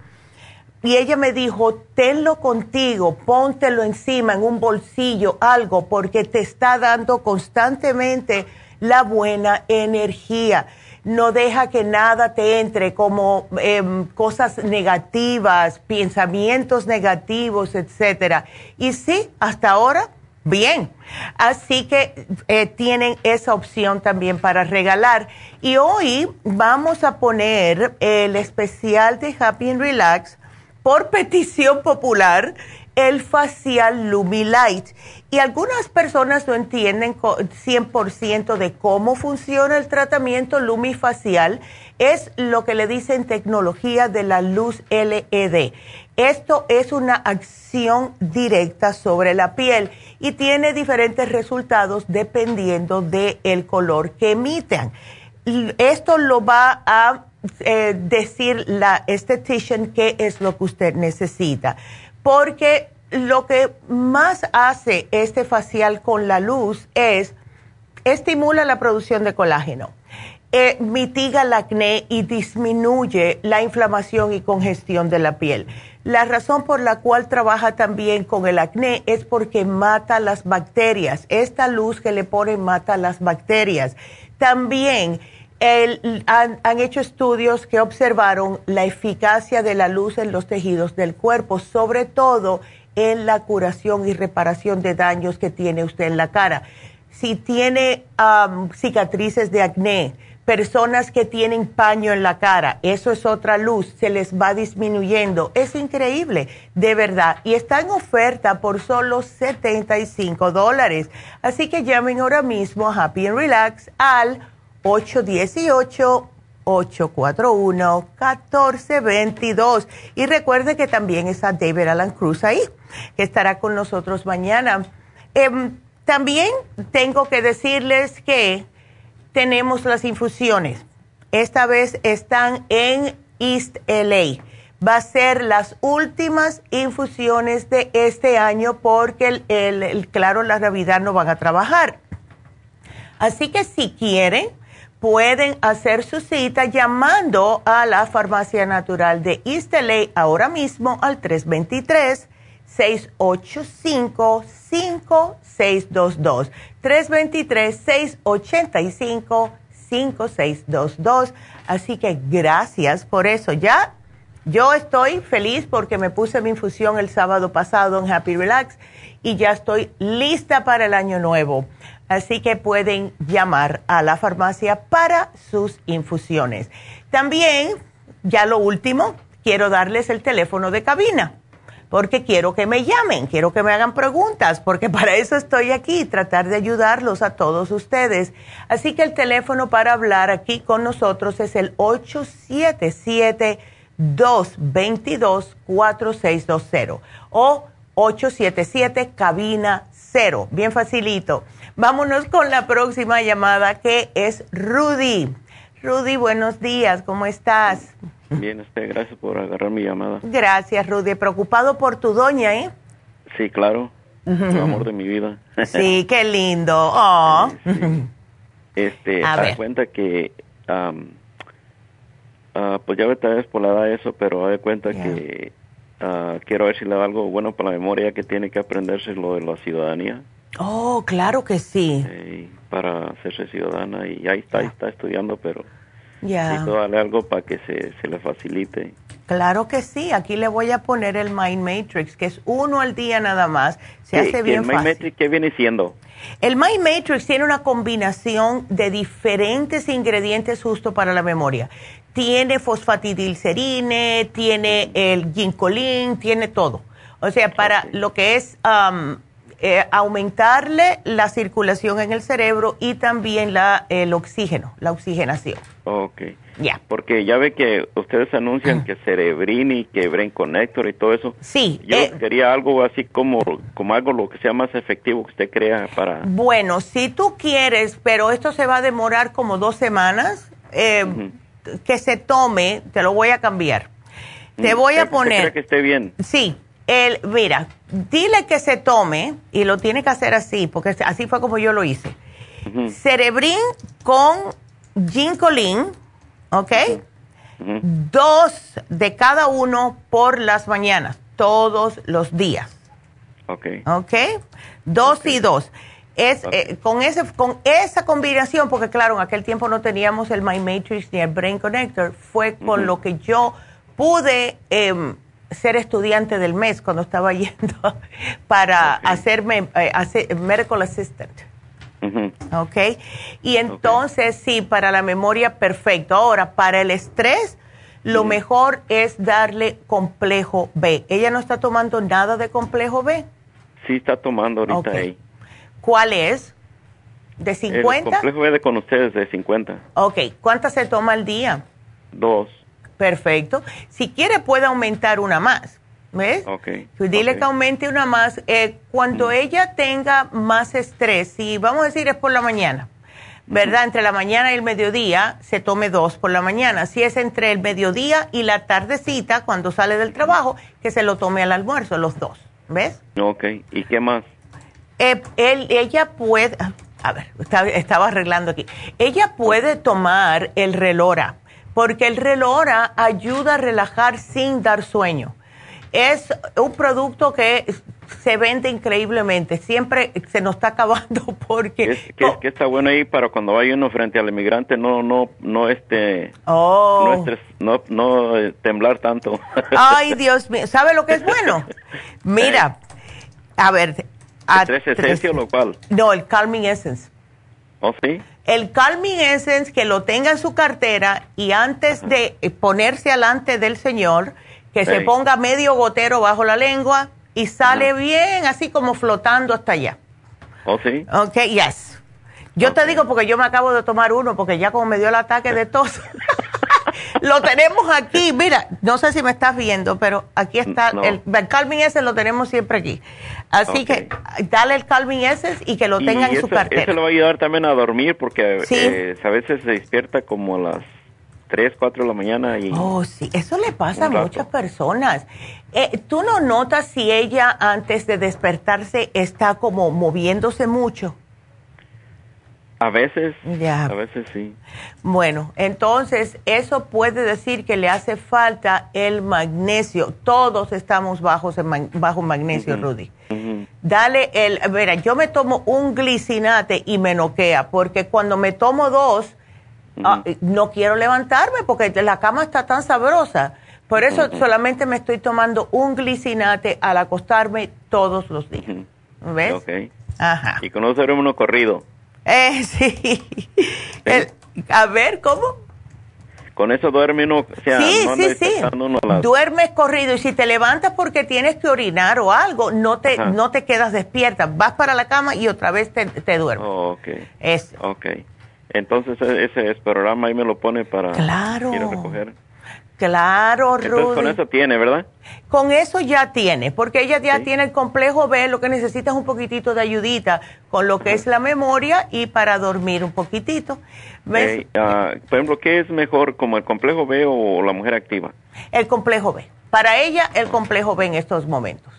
y ella me dijo, tenlo contigo, póntelo encima en un bolsillo, algo, porque te está dando constantemente la buena energía. No deja que nada te entre como em, cosas negativas, pensamientos negativos, etcétera. Y sí, hasta ahora, bien. Así que eh, tienen esa opción también para regalar. Y hoy vamos a poner el especial de Happy and Relax por petición popular el facial Lumilight. Y algunas personas no entienden 100% de cómo funciona el tratamiento lumifacial. Es lo que le dicen tecnología de la luz LED. Esto es una acción directa sobre la piel y tiene diferentes resultados dependiendo del el color que emiten. Esto lo va a eh, decir la estetician qué es lo que usted necesita. Porque lo que más hace este facial con la luz es estimula la producción de colágeno, eh, mitiga el acné y disminuye la inflamación y congestión de la piel. La razón por la cual trabaja también con el acné es porque mata las bacterias. Esta luz que le pone mata las bacterias. También han, hecho estudios que observaron la eficacia de la luz en los tejidos del cuerpo, sobre todo en la curación y reparación de daños que tiene usted en la cara. Si tiene cicatrices de acné, personas que tienen paño en la cara, eso es otra luz, se les va disminuyendo. Es increíble, de verdad. Y está en oferta por solo 75 dólares. Así que llamen ahora mismo a Happy and Relax al 818-841-1422. Y recuerde que también está David Alan Cruz ahí, que estará con nosotros mañana. Em, también tengo que decirles que tenemos las infusiones. Esta vez están en East LA. Va a ser las últimas infusiones de este año porque, el, claro, la Navidad no van a trabajar. Así que si quieren, pueden hacer su cita llamando a la Farmacia Natural de East ahora mismo al 323-685-5622. 323-685-5622. Así que gracias por eso. Ya yo estoy feliz porque me puse mi infusión el sábado pasado en Happy Relax y ya estoy lista para el año nuevo. Así que pueden llamar a la farmacia para sus infusiones. También, ya lo último, quiero darles el teléfono de cabina, porque quiero que me llamen, quiero que me hagan preguntas, porque para eso estoy aquí, tratar de ayudarlos a todos ustedes. Así que el teléfono para hablar aquí con nosotros es el 877-222-4620 o 877 cabina cero. Bien facilito. Vámonos con la próxima llamada que es Rudy. Rudy, buenos días, ¿cómo estás? Bien, este, gracias por agarrar mi llamada. Gracias, Rudy. Preocupado por tu doña, ¿eh? Sí, claro. El amor de mi vida. Sí, qué lindo. Oh. Este, da cuenta que, uh, pues ya me vez por la edad eso, pero da cuenta que uh, quiero ver si le da algo bueno para la memoria que tiene que aprenderse lo de la ciudadanía. Oh, claro que sí. para hacerse ciudadana y ahí está, ahí está estudiando, pero ya. necesito darle algo para que se, se, le facilite. Claro que sí, aquí le voy a poner el Mind Matrix, que es uno al día nada más, se hace bien el Mind Matrix qué viene siendo? El Mind Matrix tiene una combinación de diferentes ingredientes justo para la memoria. Tiene fosfatidilcerine, tiene el ginkolin, tiene todo. O sea, para lo que es um, eh, aumentarle la circulación en el cerebro y también la, el oxígeno, la oxigenación. Ok. Ya. Porque ya ve que ustedes anuncian que Cerebrini, que Brain Connector y todo eso. Sí. Yo eh, quería algo así como, como algo lo que sea más efectivo que usted crea para... Bueno, si tú quieres, pero esto se va a demorar como dos semanas, eh, que se tome, te lo voy a cambiar. Te voy a poner... que esté bien. Sí. El, mira, dile que se tome, y lo tiene que hacer así, porque así fue como yo lo hice. Cerebrin con ginkolin, ¿ok? Dos de cada uno por las mañanas, todos los días. Ok. Ok. Dos y dos. Es, eh, con, ese, con esa combinación, porque claro, en aquel tiempo no teníamos el My Matrix ni el Brain Connector, fue con lo que yo pude em, ser estudiante del mes cuando estaba yendo para hacerme eh, hacer medical assistant. ¿Ok? Y entonces, sí, para la memoria, perfecto. Ahora, para el estrés, lo mejor es darle complejo B. ¿Ella no está tomando nada de complejo B? Sí, está tomando ahorita ahí. ¿Cuál es? ¿De 50? El complejo B de con ustedes, de 50. Ok. ¿Cuántas se toma al día? Dos. Perfecto. Si quiere, puede aumentar una más. ¿Ves? Ok. Dile que aumente una más. Eh, cuando ella tenga más estrés, si vamos a decir es por la mañana, ¿verdad? Entre la mañana y el mediodía, se tome dos por la mañana. Si es entre el mediodía y la tardecita, cuando sale del trabajo, que se lo tome al almuerzo, los dos. ¿Ves? Ok. ¿Y qué más? Eh, él, ella puede, a ver, estaba arreglando aquí. Ella puede tomar el relora, porque el relora ayuda a relajar sin dar sueño es un producto que se vende increíblemente. Siempre se nos está acabando porque... Es que, está bueno ahí para cuando vaya uno frente al inmigrante no no no este oh. no, no, eh, temblar tanto. Ay, Dios mío. ¿Sabe lo que es bueno? Mira, a ver... A ¿El Essence o lo cual? No, el Calming Essence. ¿Oh, sí? El Calming Essence que lo tenga en su cartera y antes de ponerse alante del Señor que se ponga medio gotero bajo la lengua y sale bien así como flotando hasta allá. ¿Oh, sí? Ok, yes. Yo te digo porque yo me acabo de tomar uno porque ya como me dio el ataque de tos. lo tenemos aquí, mira, no sé si me estás viendo, pero aquí está, el, el, Calvin S lo tenemos siempre aquí. Así que dale el Calvin S y que lo tenga en su cartera. Ese lo va a ayudar también a dormir porque eh, a veces se despierta como a las 3, 4 de la mañana. Y oh, sí, eso le pasa a muchas personas. Eh, ¿Tú no notas si ella antes de despertarse está como moviéndose mucho? A veces, ya. a veces sí. Bueno, entonces eso puede decir que le hace falta el magnesio. Todos estamos bajos bajo magnesio, Rudy. Dale el, mira, yo me tomo un glicinate y me noquea, porque cuando me tomo dos, Ah, no quiero levantarme porque la cama está tan sabrosa. Por eso solamente me estoy tomando un glicinate al acostarme todos los días. ¿Ves? Ok. Ajá. Y con eso uno corrido. Eh, sí. a ver, ¿cómo? Con eso duerme uno, o sea, sí, sí, sí. Duermes corrido y si te levantas porque tienes que orinar o algo, no te, no te quedas despierta. Vas para la cama y otra vez te, te duermes. Oh, ok. Eso. Ok. Entonces e-, ese programa ahí me lo pone para claro. ir a recoger. Claro, Entonces con eso tiene, ¿verdad? Con eso ya tiene, porque ella ya tiene el complejo B, lo que necesita es un poquitito de ayudita con lo que es la memoria y para dormir un poquitito. ¿Ves? Ah, por ejemplo, ¿qué es mejor, como el complejo B o la mujer activa? El complejo B. Para ella, el complejo B en estos momentos.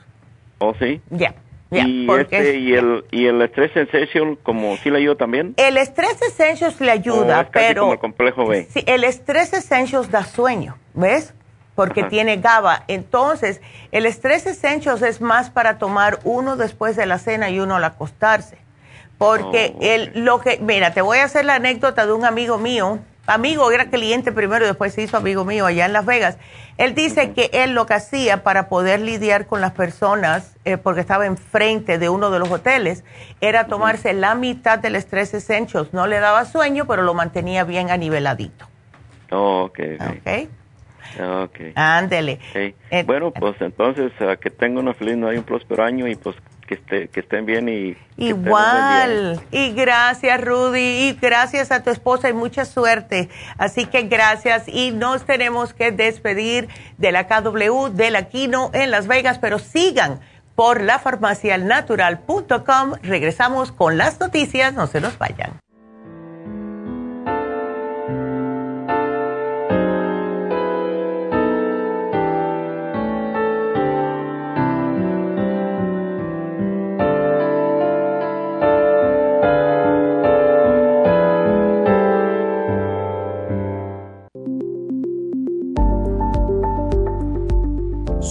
¿Oh, sí? Ya y, este, y, el, y el Stress Essential, como sí le ayuda también. El Stress Essentials le ayuda, pero. Como el complejo B. Sí, el Stress Essentials da sueño, ¿ves? Porque tiene GABA. Entonces, el Stress Essentials es más para tomar uno después de la cena y uno al acostarse. Porque oh, el, lo que. Mira, te voy a hacer la anécdota de un amigo mío amigo, era cliente primero y después se hizo amigo mío allá en Las Vegas. Él dice que él lo que hacía para poder lidiar con las personas, eh, porque estaba enfrente de uno de los hoteles, era tomarse la mitad del estrés Essentials. No le daba sueño, pero lo mantenía bien aniveladito. Oh, ok. Ok. Ok. Ándele. Eh, bueno, pues entonces, que tenga una feliz, no hay un próspero año y pues que, que estén bien y... Igual, y gracias Rudy, y gracias a tu esposa y mucha suerte. Así que gracias y nos tenemos que despedir de la KW, de la Kino en Las Vegas, pero sigan por lafarmacialnatural.com. Regresamos con las noticias, no se nos vayan.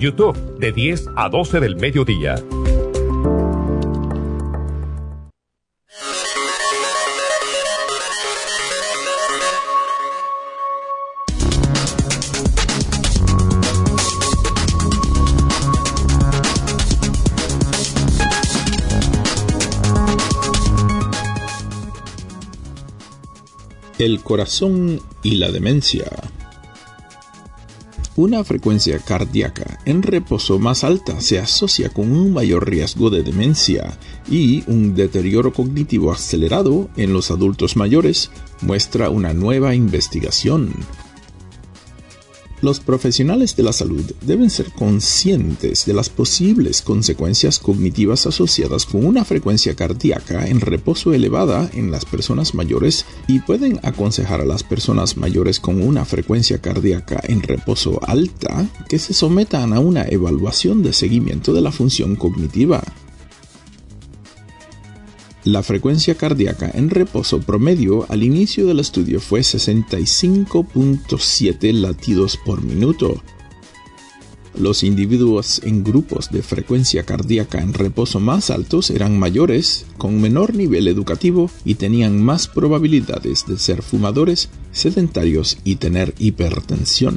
YouTube de 10 a 12 del mediodía. El corazón y la demencia. Una frecuencia cardíaca en reposo más alta se asocia con un mayor riesgo de demencia y un deterioro cognitivo acelerado en los adultos mayores, muestra una nueva investigación. Los profesionales de la salud deben ser conscientes de las posibles consecuencias cognitivas asociadas con una frecuencia cardíaca en reposo elevada en las personas mayores y pueden aconsejar a las personas mayores con una frecuencia cardíaca en reposo alta que se sometan a una evaluación de seguimiento de la función cognitiva. La frecuencia cardíaca en reposo promedio al inicio del estudio fue 65.7 latidos por minuto. Los individuos en grupos de frecuencia cardíaca en reposo más altos eran mayores, con menor nivel educativo y tenían más probabilidades de ser fumadores, sedentarios y tener hipertensión.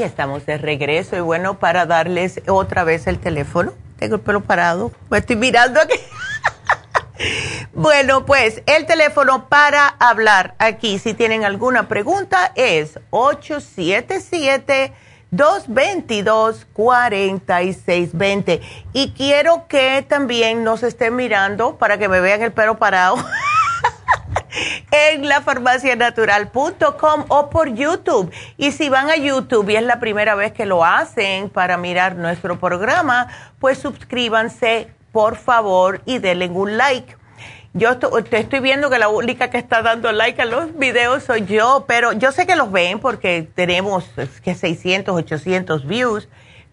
Y estamos de regreso y bueno, para darles otra vez el teléfono. Tengo el pelo parado. Me estoy mirando aquí. bueno, pues el teléfono para hablar aquí, si tienen alguna pregunta, es 877-222-4620. Y quiero que también nos estén mirando para que me vean el pelo parado. en lafarmacianatural.com o por YouTube. Y si van a YouTube y es la primera vez que lo hacen para mirar nuestro programa, pues suscríbanse por favor y denle un like. Yo te estoy viendo que la única que está dando like a los videos soy yo, pero yo sé que los ven porque tenemos que 600, 800 views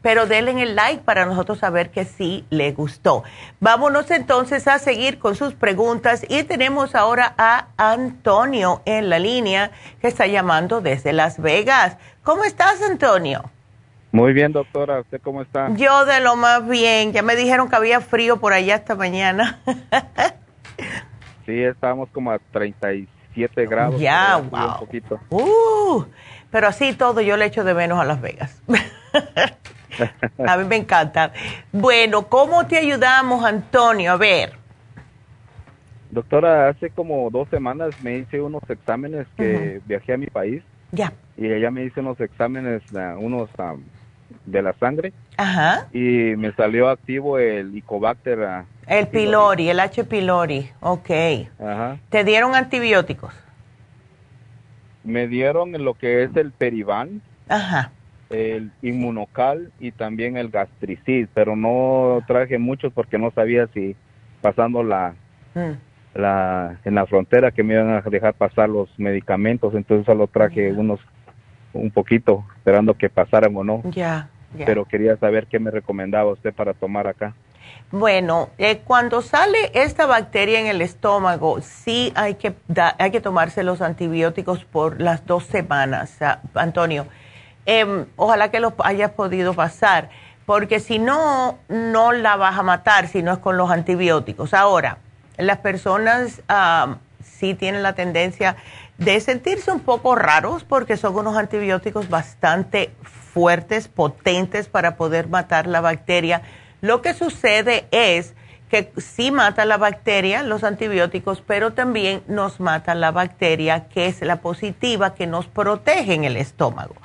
pero denle el like para nosotros saber que sí le gustó. Vámonos entonces a seguir con sus preguntas y tenemos ahora a Antonio en la línea que está llamando desde Las Vegas. ¿Cómo estás, Antonio? Muy bien, doctora. ¿Usted cómo está? Yo de lo más bien. Ya me dijeron que había frío por allá esta mañana. sí, estábamos como a 37 grados. Ya, wow. Un poquito. Uh, pero así todo yo le echo de menos a Las Vegas. A mí me encanta. Bueno, ¿cómo te ayudamos, Antonio? A ver. Doctora, hace como dos semanas me hice unos exámenes que viajé a mi país. Ya. Y ella me hizo unos exámenes, unos de la sangre. Ajá. Y me salió activo el Icobacter. Ah, el pylori, el H. pylori. Ok. Ajá. ¿Te dieron antibióticos? Me dieron lo que es el Perivan. Ajá el inmunocal y también el gastricid, pero no traje muchos porque no sabía si pasando la, mm. la en la frontera que me iban a dejar pasar los medicamentos, entonces solo traje unos un poquito esperando que pasaran o no. Ya. Pero quería saber qué me recomendaba usted para tomar acá. Bueno, eh, cuando sale esta bacteria en el estómago, sí hay que, hay que tomarse los antibióticos por las dos semanas, Antonio. Em, ojalá que lo hayas podido pasar, porque si no, no la vas a matar si no es con los antibióticos. Ahora, las personas sí tienen la tendencia de sentirse un poco raros porque son unos antibióticos bastante fuertes, potentes para poder matar la bacteria. Lo que sucede es que sí mata la bacteria, los antibióticos, pero también nos mata la bacteria que es la positiva que nos protege en el estómago.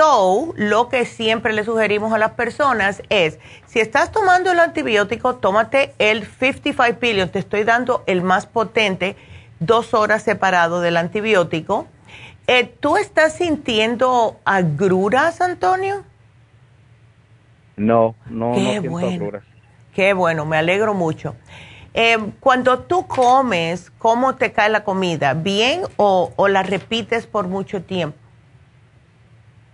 So, lo que siempre le sugerimos a las personas es, si estás tomando el antibiótico, tómate el 55 billion, te estoy dando el más potente, dos horas separado del antibiótico. Eh, ¿Tú estás sintiendo agruras, Antonio? No, no, Qué no siento bueno. agruras. Qué bueno, me alegro mucho. Eh, cuando tú comes, ¿cómo te cae la comida? ¿Bien o la repites por mucho tiempo?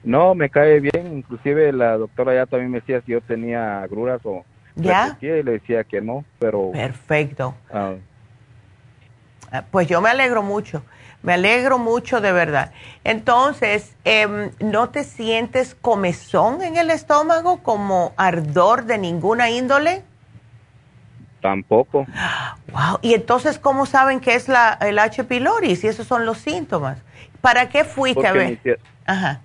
No, me cae bien. Inclusive la doctora ya también me decía si yo tenía agruras o... ¿Ya? Y le decía que no, pero... Perfecto. Ah. Ah, pues yo me alegro mucho. Me alegro mucho de verdad. Entonces, em, ¿no te sientes comezón en el estómago como ardor de ninguna índole? Tampoco. Wow. Y entonces, ¿cómo saben que es la, el H. pylori si esos son los síntomas? ¿Para qué fuiste a ver? Ajá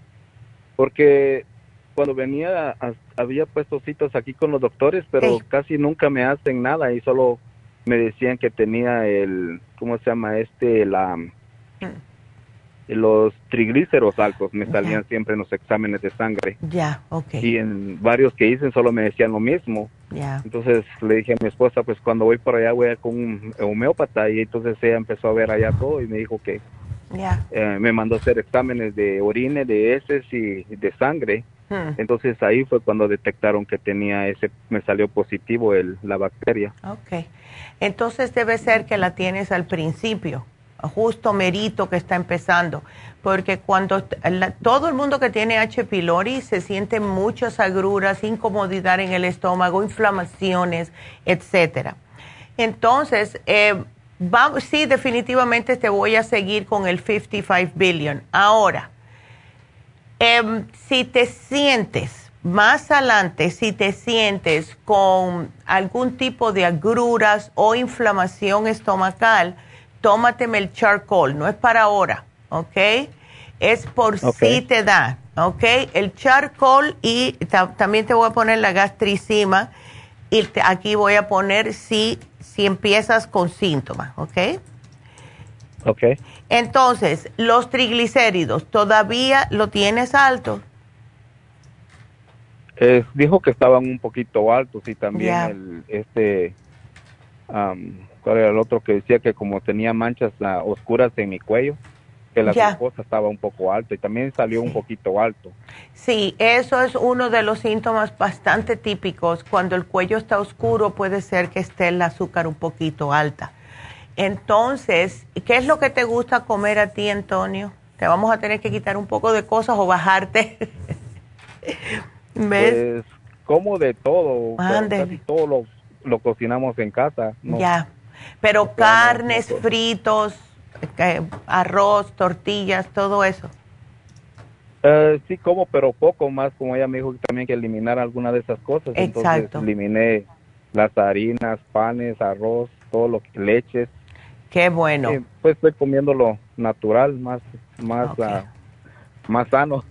porque cuando venía había puesto citas aquí con los doctores, pero casi nunca me hacen nada y solo me decían que tenía el, ¿cómo se llama este? La, mm. los triglicéridos altos me salían siempre en los exámenes de sangre. Ya, ok. Y en varios que hice solo me decían lo mismo. Ya. Entonces le dije a mi esposa, pues cuando voy por allá voy a con un homeópata y entonces ella empezó a ver allá todo y me dijo que eh, me mandó a hacer exámenes de orina, de heces y de sangre. Hmm. Entonces ahí fue cuando detectaron que tenía ese, me salió positivo el, la bacteria. Ok. Entonces debe ser que la tienes al principio, justo merito que está empezando, porque cuando todo el mundo que tiene H. pylori se siente muchas agruras, incomodidad en el estómago, inflamaciones, etcétera. Entonces, eh, sí, definitivamente te voy a seguir con el 55 billion. Ahora, em, si te sientes más adelante, si te sientes con algún tipo de agruras o inflamación estomacal, tómateme el charcoal, no es para ahora, ¿ok? Es por si te da, ¿ok? El charcoal y también te voy a poner la gastricima y aquí voy a poner si, si empiezas con síntomas, ¿ok? Ok. Entonces, los triglicéridos, ¿todavía lo tienes alto? dijo que estaban un poquito altos y también el, este, ¿cuál era el otro que decía que como tenía manchas uh, oscuras en mi cuello? Que la glucosa estaba un poco alta y también salió un poquito alto. Sí, eso es uno de los síntomas bastante típicos. Cuando el cuello está oscuro puede ser que esté el azúcar un poquito alta. Entonces, ¿qué es lo que te gusta comer a ti, Antonio? Te vamos a tener que quitar un poco de cosas o bajarte. ¿Ves? Pues como de todo, casi todo lo, lo, cocinamos en casa. Ya, pero carnes, fritos, arroz, tortillas, todo eso. Uh, sí, como, pero poco más, como ella me dijo también que eliminar alguna de esas cosas. Exacto. Entonces eliminé las harinas, panes, arroz, todo lo que leches. Qué bueno. pues estoy comiendo lo natural, más, más, ah, más sano.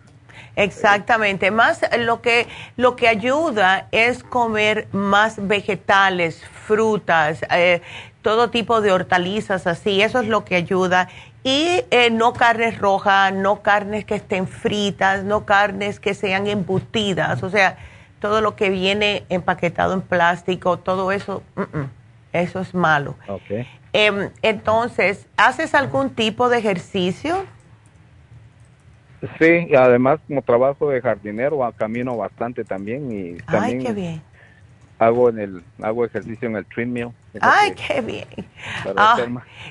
Exactamente, más lo que lo que ayuda es comer más vegetales, frutas, eh, todo tipo de hortalizas así, eso es lo que ayuda. Y eh, no carnes rojas, no carnes que estén fritas, no carnes que sean embutidas, o sea, todo lo que viene empaquetado en plástico, todo eso, eso es malo. Em, entonces, ¿haces algún tipo de ejercicio? Sí, y además como trabajo de jardinero, camino bastante también y también Ay, qué bien hago en el hago ejercicio en el treadmill. Ay, qué bien. Ah,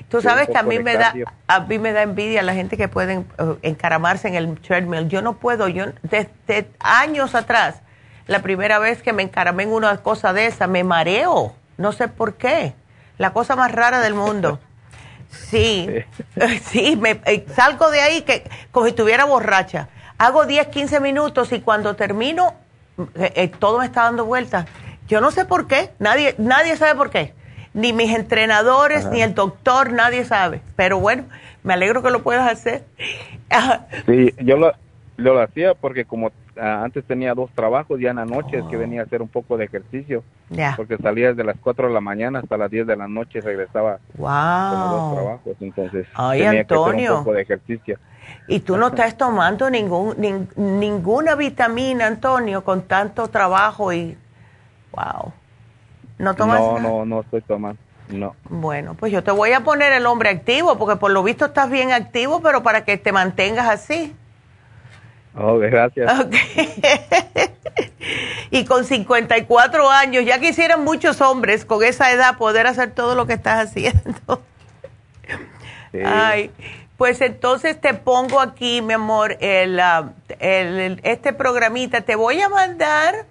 tú sabes que a mí me da a mí me da envidia la gente que puede uh, encaramarse en el treadmill. Yo no puedo, yo desde años atrás, la primera vez que me encaramé en una cosa de esa, me mareo, no sé por qué. La cosa más rara del mundo. Sí, sí, me eh, salgo de ahí que como si estuviera borracha. Hago 10, 15 minutos y cuando termino eh, eh, todo me está dando vueltas yo no sé por qué, nadie, nadie sabe por qué. Ni mis entrenadores, ni el doctor, nadie sabe. Pero bueno, me alegro que lo puedas hacer. sí, yo lo, lo hacía porque como ah, antes tenía dos trabajos, ya en la noche es que oh. venía a hacer un poco de ejercicio. Ya. Porque salía desde las 4 de la mañana hasta las 10 de la noche y regresaba wow. con los dos trabajos. Entonces tenía que hacer un poco de ejercicio. Y tú no estás tomando ningún, ninguna vitamina, Antonio, con tanto trabajo y Wow. ¿No tomas? No, no, no estoy tomando. No. Bueno, pues yo te voy a poner el hombre activo, porque por lo visto estás bien activo, pero para que te mantengas así. Oh, gracias. y con 54 años, ya quisieran muchos hombres con esa edad poder hacer todo lo que estás haciendo. Ay, pues entonces te pongo aquí, mi amor, el, ah, el, este programita. Te voy a mandar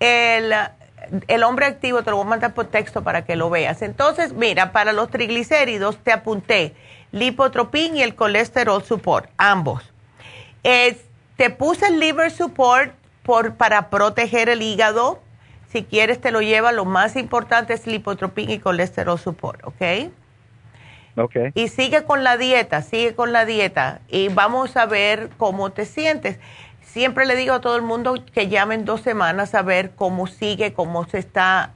el, hombre activo te lo voy a mandar por texto para que lo veas. Entonces, mira, para los triglicéridos te apunté lipotropín y el colesterol support, ambos. te puse el liver support por, para proteger el hígado. Si quieres te lo lleva, lo más importante es lipotropín y colesterol support, ¿ok? Ok. Y sigue con la dieta, sigue con la dieta y vamos a ver cómo te sientes siempre le digo a todo el mundo que llamen dos semanas a ver cómo sigue, cómo se está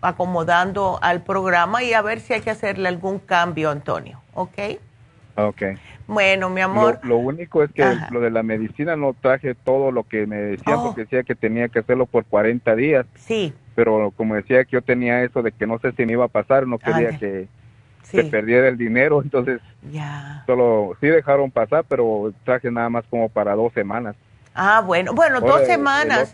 acomodando al programa y a ver si hay que hacerle algún cambio, Antonio. ¿Ok? Ok. Bueno, mi amor. Lo, único es que lo de la medicina no traje todo lo que me decía, oh. porque decía que tenía que hacerlo por 40 días. Sí. Pero como decía que yo tenía eso de que no sé si me iba a pasar, no quería que se perdiera el dinero, entonces ya. solo sí dejaron pasar, pero traje nada más como para dos semanas. Ah, bueno, bueno, dos semanas.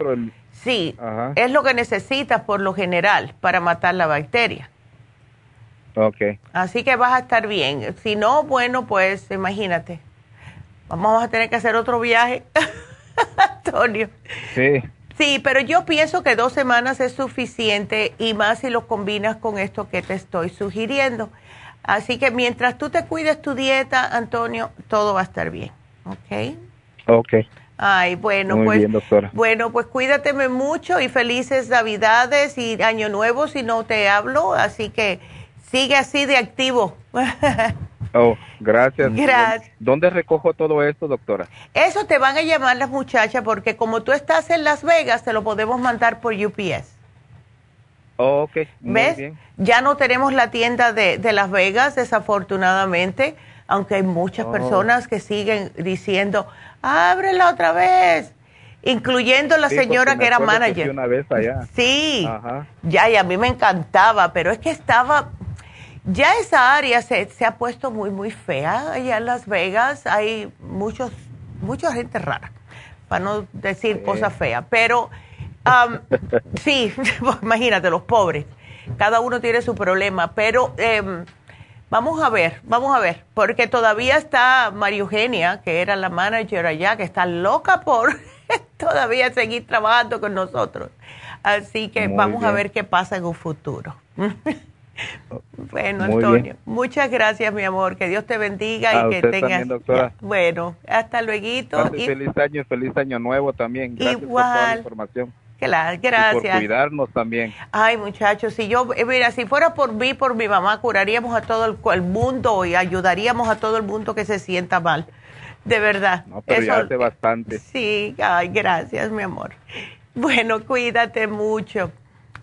sí, es lo que necesitas por lo general para matar la bacteria. Ok. Así que vas a estar bien. Si no, bueno, pues imagínate. Vamos a tener que hacer otro viaje, Antonio. Sí. Sí, pero yo pienso que dos semanas es suficiente y más si lo combinas con esto que te estoy sugiriendo. Así que mientras tú te cuides tu dieta, Antonio, todo va a estar bien. ¿Ok? Ok. Ay, bueno, Muy pues. bien, doctora. Bueno, pues cuídateme mucho y felices Navidades y Año Nuevo si no te hablo. Así que sigue así de activo. Oh, gracias. Gracias. ¿Dónde recojo todo esto, doctora? Eso te van a llamar las muchachas porque como tú estás en Las Vegas, te lo podemos mandar por UPS. Oh, ok, muy ¿Ves? bien. Ya no tenemos la tienda de, de Las Vegas, desafortunadamente, aunque hay muchas Oh. personas que siguen diciendo, ábrela otra vez, incluyendo la Sí, señora que era que manager. una vez allá. Sí, Ajá. ya, y a mí me encantaba, pero es que estaba, ya esa área se, se ha puesto muy, muy fea allá en Las Vegas. Hay muchos, mucha gente rara, para no decir Sí. cosas feas, pero am, sí, imagínate, los pobres. Cada uno tiene su problema, pero em, vamos a ver, vamos a ver, porque todavía está María Eugenia, que era la manager allá, que está loca por todavía seguir trabajando con nosotros. Así que Muy vamos a ver qué pasa en un futuro. bueno, Muy Antonio, bien. muchas gracias, mi amor. Que Dios te bendiga A y que tengas. también. Bueno, hasta luego. Pase feliz año y feliz año nuevo también. Gracias por toda Igual. la información. Claro, Y por gracias. cuidarnos también. Ay, muchachos, si yo, eh, mira, si fuera por mí, por mi mamá, curaríamos a todo el, el mundo y ayudaríamos a todo el mundo que se sienta mal. De verdad. No, pero ya hace bastante. Sí, ay, gracias, mi amor. Bueno, cuídate mucho.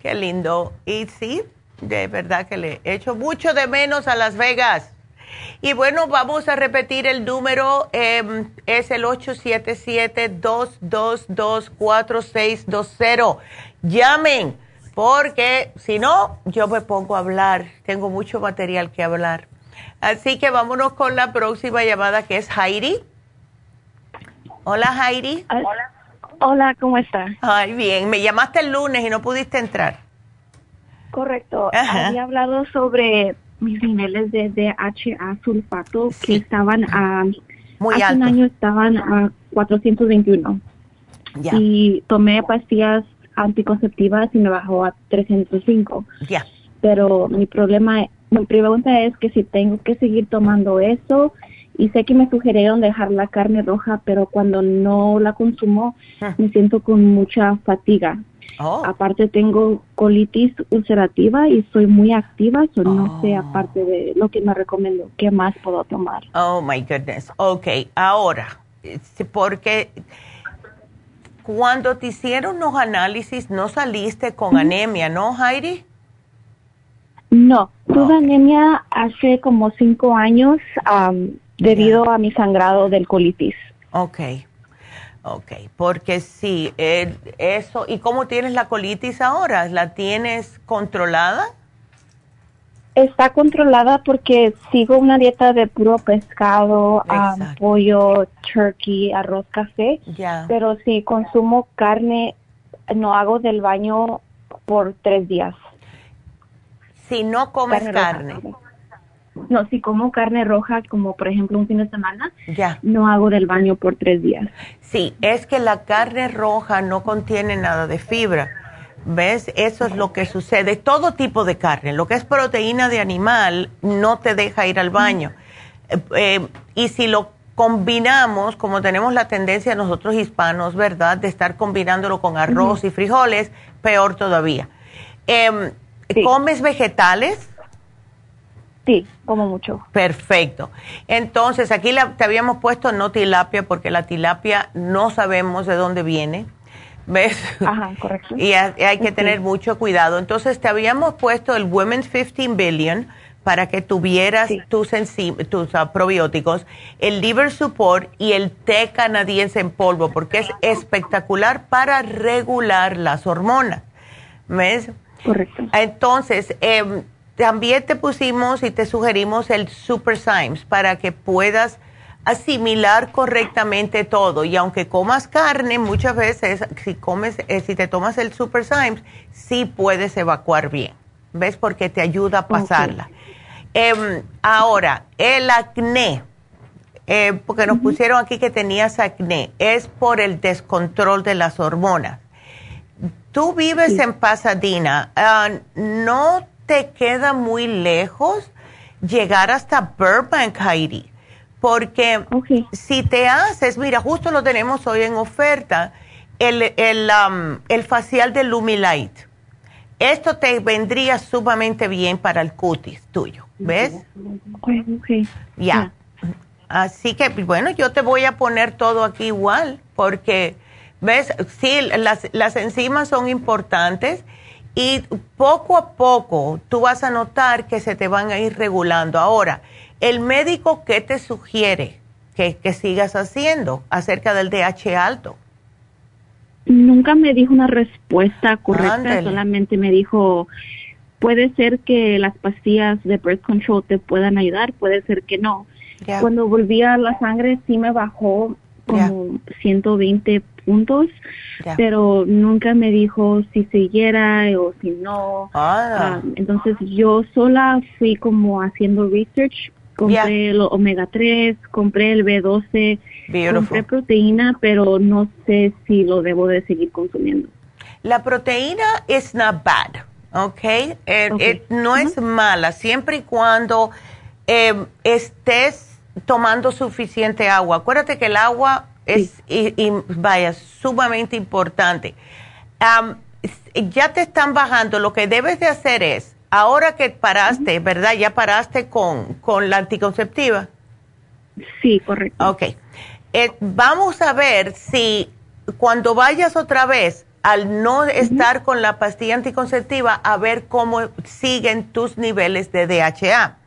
Qué lindo. Y sí, de verdad que le echo mucho de menos a Las Vegas. Y bueno, vamos a repetir el número. eh, es el 877-222-4620. Llamen, porque si no, yo me pongo a hablar. Tengo mucho material que hablar. Así que vámonos con la próxima llamada que es Heidi. Hola, Heidi. Hola. Hola, ¿cómo está? Ay, bien. Me llamaste el lunes y no pudiste entrar. Correcto. Ajá. Había hablado sobre mis niveles de DHA sulfato que estaban a... Muy hace un año estaban a 421. Ya. Y tomé pastillas anticonceptivas y me bajó a 305. Ya. Pero mi problema, mi pregunta es que si tengo que seguir tomando eso y sé que me sugirieron dejar la carne roja, pero cuando no la consumo me siento con mucha fatiga. Oh. Aparte tengo colitis ulcerativa y soy muy activa, so no sé aparte de lo que me recomendó, ¿qué más puedo tomar? Oh, my goodness. Ok, ahora, sí, porque cuando te hicieron los análisis no saliste con anemia, ¿no, Heidi? No, tuve anemia hace como cinco años debido a mi sangrado del colitis. Ok, ok, porque sí, eh, eso, ¿y cómo tienes la colitis ahora? ¿La tienes controlada? Está controlada porque sigo una dieta de puro pescado, pollo, turkey, arroz, café. Ya. Pero si consumo carne, no hago del baño por tres días. Si no comes carne. No, si como carne roja, como por ejemplo un fin de semana, Ya. no hago del baño por tres días. Sí, es que la carne roja no contiene nada de fibra. ¿Ves? Eso es lo que sucede. Todo tipo de carne, lo que es proteína de animal, no te deja ir al baño. Eh, eh, y si lo combinamos, como tenemos la tendencia nosotros hispanos, ¿verdad? De estar combinándolo con arroz y frijoles, peor todavía. Em, ¿Comes vegetales? Sí, como mucho. Perfecto. Entonces, aquí la- te habíamos puesto no tilapia porque la tilapia no sabemos de dónde viene. ¿Ves? Ajá, correcto. Y hay, que Sí. tener mucho cuidado. Entonces, te habíamos puesto el Women's 15 Billion para que tuvieras tus, tus ah, probióticos, el Liver Support y el té canadiense en polvo, porque es espectacular para regular las hormonas. ¿Ves? Correcto. Entonces, em, también te pusimos y te sugerimos el Super Symes para que puedas asimilar correctamente todo. Y aunque comas carne, muchas veces, si comes, eh, si te tomas el Super Symes, sí puedes evacuar bien. ¿Ves? Porque te ayuda a pasarla. Em, ahora, el acné, eh, porque nos pusieron aquí que tenías acné, es por el descontrol de las hormonas. tú vives en Pasadena, ah, ¿no te queda muy lejos llegar hasta Burbank, Heidi? Porque si te haces, mira, justo lo tenemos hoy en oferta, el, el, um, el facial de Lumilight. Esto te vendría sumamente bien para el cutis tuyo, ¿ves? Ya. Así que, bueno, yo te voy a poner todo aquí igual, porque, ¿ves? Sí, las, las enzimas son importantes y poco a poco tú vas a notar que se te van a ir regulando. Ahora, ¿el médico qué te sugiere que, que sigas haciendo acerca del DH alto? Nunca me dijo una respuesta correcta, solamente me dijo, puede ser que las pastillas de birth control te puedan ayudar, puede ser que no. Cuando volví a la sangre sí me bajó como 120 puntos, pero nunca me dijo si siguiera o si no. Ah. Ah, entonces yo sola fui como haciendo research, compré el omega 3, compré el B12, compré proteína, pero no sé si lo debo de seguir consumiendo. La proteína es not bad, ¿ok? Eh, eh, no es mala, siempre y cuando eh, estés tomando suficiente agua. Acuérdate que el agua es, y, vaya, sumamente importante. ya te están bajando, lo que debes de hacer es, ahora que paraste, ¿verdad? Ya paraste con, con la anticonceptiva. Sí, correcto. Ok. Eh, vamos a ver si cuando vayas otra vez, al no estar con la pastilla anticonceptiva, a ver cómo siguen tus niveles de DHA.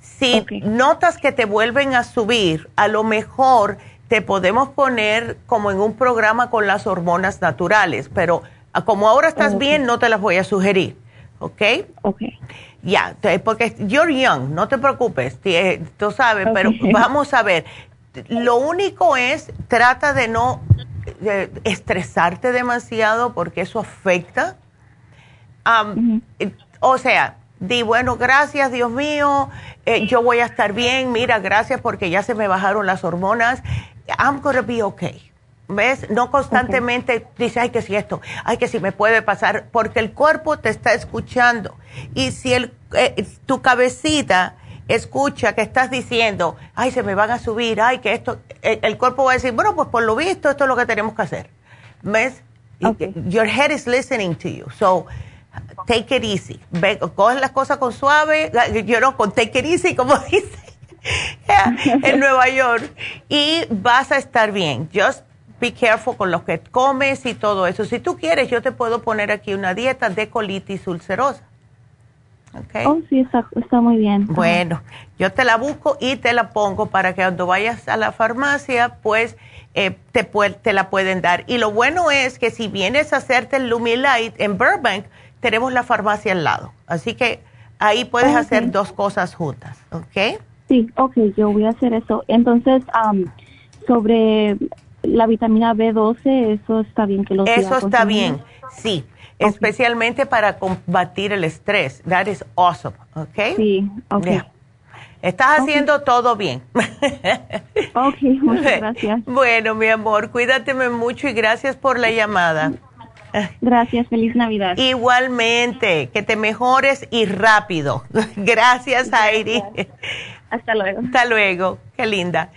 Si notas que te vuelven a subir, a lo mejor te podemos poner como en un programa con las hormonas naturales, pero como ahora estás bien, no te las voy a sugerir, ¿ok? Ok. Ya, porque you're young, no te preocupes, eh, tú sabes, pero vamos a ver. Lo único es, trata de no estresarte demasiado porque eso afecta. O sea, di, bueno, gracias Dios mío, eh, yo voy a estar bien, mira, gracias porque ya se me bajaron las hormonas I'm gonna be okay. ¿Ves? No constantemente dice, ay, que si esto, ay, que si me puede pasar, porque el cuerpo te está escuchando. Y si el, eh, tu cabecita escucha que estás diciendo, ay, se me van a subir, ay, que esto, eh, el, cuerpo va a decir, bueno, pues por lo visto, esto es lo que tenemos que hacer. ¿Ves? Your head is listening to you. So, take it easy. Ve, coge las cosas con suave, yo no, con take it easy, como dice en Nueva York y vas a estar bien. Just be careful con lo que comes y todo eso. Si tú quieres, yo te puedo poner aquí una dieta de colitis ulcerosa. Okay. Oh, sí, está, muy bien. Bueno, yo te la busco y te la pongo para que cuando vayas a la farmacia, pues eh, te, te la pueden dar. Y lo bueno es que si vienes a hacerte el Lumilight en Burbank, tenemos la farmacia al lado. Así que ahí puedes hacer dos cosas juntas, ¿ok? Sí, ok, yo voy a hacer eso. Entonces, sobre la vitamina B12, eso está bien que lo Eso está bien, sí. Especialmente para combatir el estrés. That is awesome, ¿ok? Sí, ok. Estás haciendo todo bien. ok, muchas gracias. Bueno, mi amor, cuídateme mucho y gracias por la llamada. Gracias, feliz Navidad. Igualmente, que te mejores y rápido. Gracias, Airi. Hasta luego. Hasta luego, qué linda.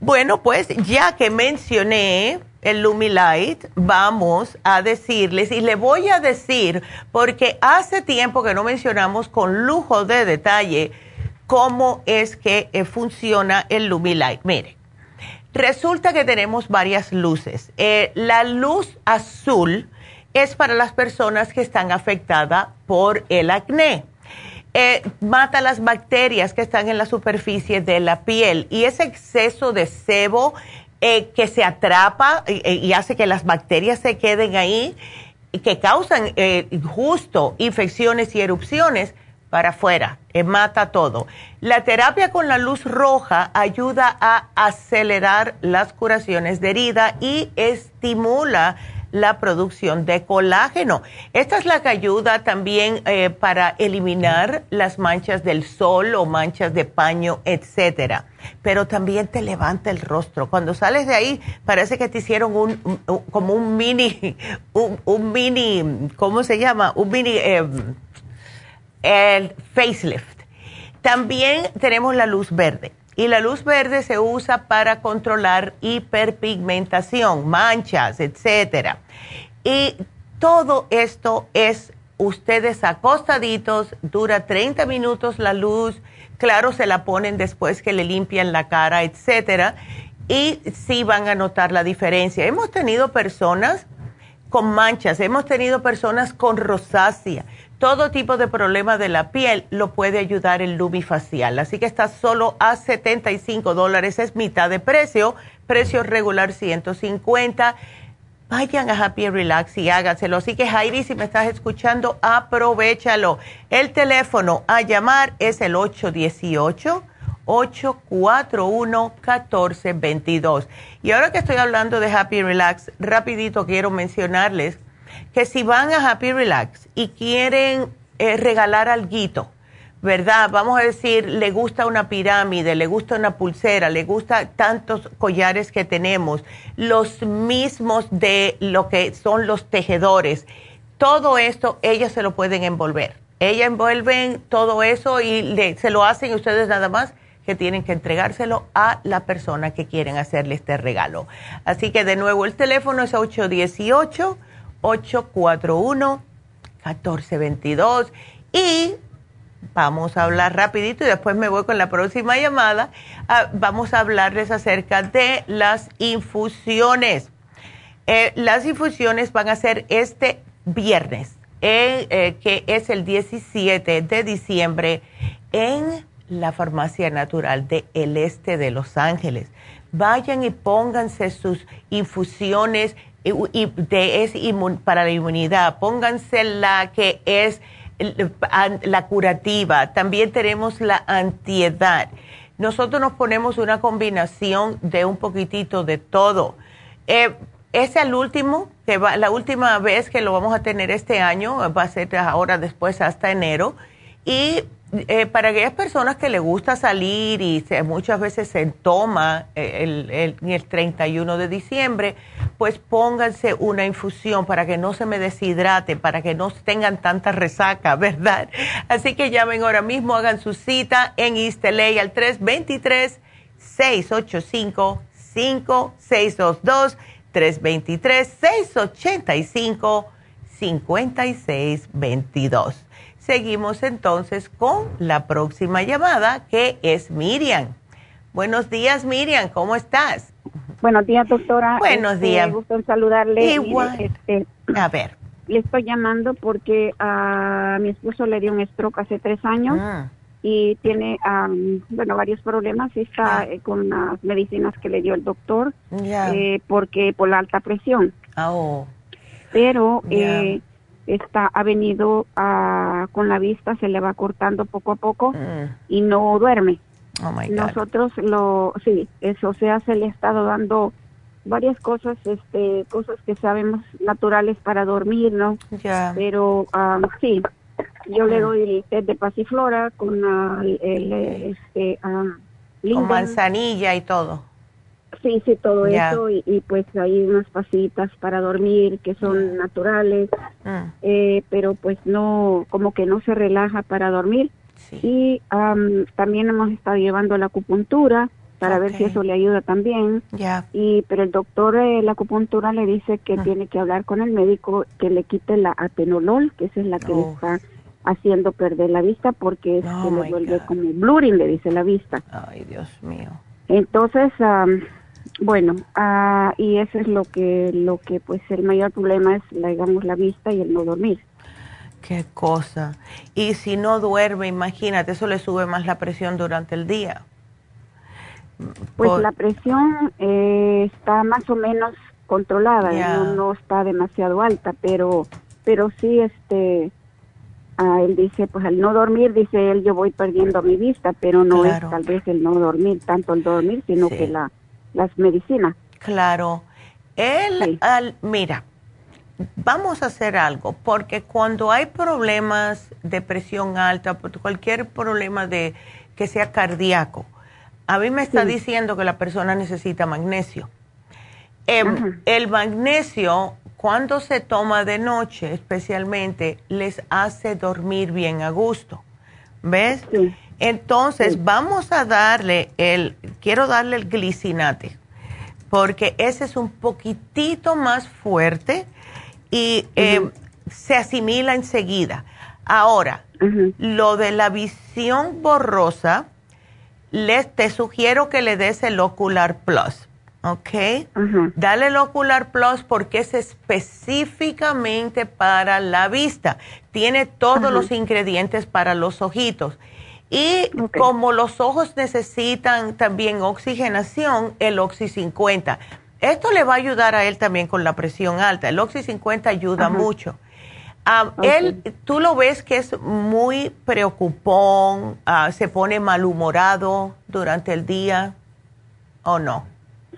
Bueno, pues ya que mencioné el Lumilight, vamos a decirles, y le voy a decir, porque hace tiempo que no mencionamos con lujo de detalle cómo es que eh, funciona el Lumilight. Mire, resulta que tenemos varias luces. Eh, la luz azul es para las personas que están afectadas por el acné eh, mata las bacterias que están en la superficie de la piel y ese exceso de sebo eh, que se atrapa y, hace que las bacterias se queden ahí y que causan eh, justo infecciones y erupciones para afuera, mata todo. La terapia con la luz roja ayuda a acelerar las curaciones de herida y estimula la producción de colágeno. Esta es la que ayuda también eh, para eliminar las manchas del sol o manchas de paño, etcétera. Pero también te levanta el rostro. Cuando sales de ahí, parece que te hicieron un, como un mini, un, mini, ¿cómo se llama? Un mini em, el facelift. También tenemos la luz verde. Y la luz verde se usa para controlar hiperpigmentación, manchas, etcétera. Y todo esto es ustedes acostaditos, dura 30 minutos la luz, claro, se la ponen después que le limpian la cara, etcétera, y sí van a notar la diferencia. Hemos tenido personas con manchas, hemos tenido personas con rosácea, todo tipo de problema de la piel lo puede ayudar el Lubifacial. Así que está solo a 75 dólares, es mitad de precio, precio regular 150. Vayan a Happy Relax y háganselo. Así que Heidi, si me estás escuchando, aprovechalo. El teléfono a llamar es el 818-841-1422. Y ahora que estoy hablando de Happy Relax, rapidito quiero mencionarles que si van a Happy Relax y quieren eh, regalar algo, ¿verdad? Vamos a decir, le gusta una pirámide, le gusta una pulsera, le gusta tantos collares que tenemos, los mismos de lo que son los tejedores. Todo esto ellas se lo pueden envolver. Ellas envuelven todo eso y se lo hacen ustedes nada más que tienen que entregárselo a la persona que quieren hacerle este regalo. Así que de nuevo el teléfono es 818 841-1422. Y vamos a hablar rapidito y después me voy con la próxima llamada. Ah, vamos a hablarles acerca de las infusiones. Eh, las infusiones van a ser este viernes, eh, que es el 17 de diciembre, en la Farmacia Natural de Este de Los Ángeles. Vayan y pónganse sus infusiones y de, es para la inmunidad. Pónganse la que es la curativa. También tenemos la antiedad. Nosotros nos ponemos una combinación de un poquitito de todo. Eh, es el último, que va, la última vez que lo vamos a tener este año, va a ser ahora después hasta enero. Y eh, para aquellas personas que le gusta salir y muchas veces se toma eh, el, el, 31 de diciembre, pues pónganse una infusión para que no se me deshidrate, para que no tengan tanta resaca, ¿verdad? Así que llamen ahora mismo, hagan su cita en LA al 323-685-5622, 323-685-5622. Seguimos entonces con la próxima llamada, que es Miriam. Buenos días, Miriam, ¿cómo estás? Buenos días, doctora. Buenos este, días. Me gusta saludarle. Igual. Este, a ver. Le estoy llamando porque a mi esposo le dio un stroke hace tres años ah. y tiene, bueno, varios problemas. Está ah. eh, con las medicinas que le dio el doctor eh, porque por la alta presión. Oh. Pero eh, está ha venido con la vista, se le va cortando poco a poco mm. y no duerme. Oh my God. Nosotros lo, sí, eso, o sea, se le ha estado dando varias cosas, este, cosas que sabemos naturales para dormir, ¿no? Pero sí, yo le mm. doy el té de pasiflora con el, este, con manzanilla y todo. Sí, sí, todo eso y, pues hay unas pasitas para dormir que son naturales, mm. eh, pero pues no, como que no se relaja para dormir. Y también hemos estado llevando la acupuntura para ver si eso le ayuda también. Y pero el doctor de la acupuntura le dice que mm. tiene que hablar con el médico que le quite la atenolol, que esa es la que le está haciendo perder la vista porque se oh le vuelve como blurring, le dice la vista. Ay, Dios mío. Entonces, bueno, uh, y eso es lo que, lo que, pues, el mayor problema es, digamos, la vista y el no dormir. Qué cosa. Y si no duerme, imagínate, eso le sube más la presión durante el día. Pues la presión eh, está más o menos controlada, no, está demasiado alta, pero, pero sí, este, uh, él dice, pues al no dormir, dice él, yo voy perdiendo mi vista, pero no es tal vez el no dormir, tanto el dormir, sino que la las medicinas. Claro. Él, al, mira, vamos a hacer algo, porque cuando hay problemas de presión alta, cualquier problema de que sea cardíaco, a mí me está diciendo que la persona necesita magnesio. Em, el magnesio, cuando se toma de noche, especialmente, les hace dormir bien a gusto. ¿Ves? Entonces, vamos a darle el, quiero darle el glicinate, porque ese es un poquitito más fuerte y em, se asimila enseguida. Ahora, lo de la visión borrosa, les, te sugiero que le des el Ocular Plus, ¿ok? Dale el Ocular Plus porque es específicamente para la vista. Tiene todos los ingredientes para los ojitos. Y como los ojos necesitan también oxigenación, el Oxy 50. Esto le va a ayudar a él también con la presión alta. El Oxy 50 ayuda mucho. Ah, él, tú lo ves que es muy preocupón, ah, se pone malhumorado durante el día, ¿o no?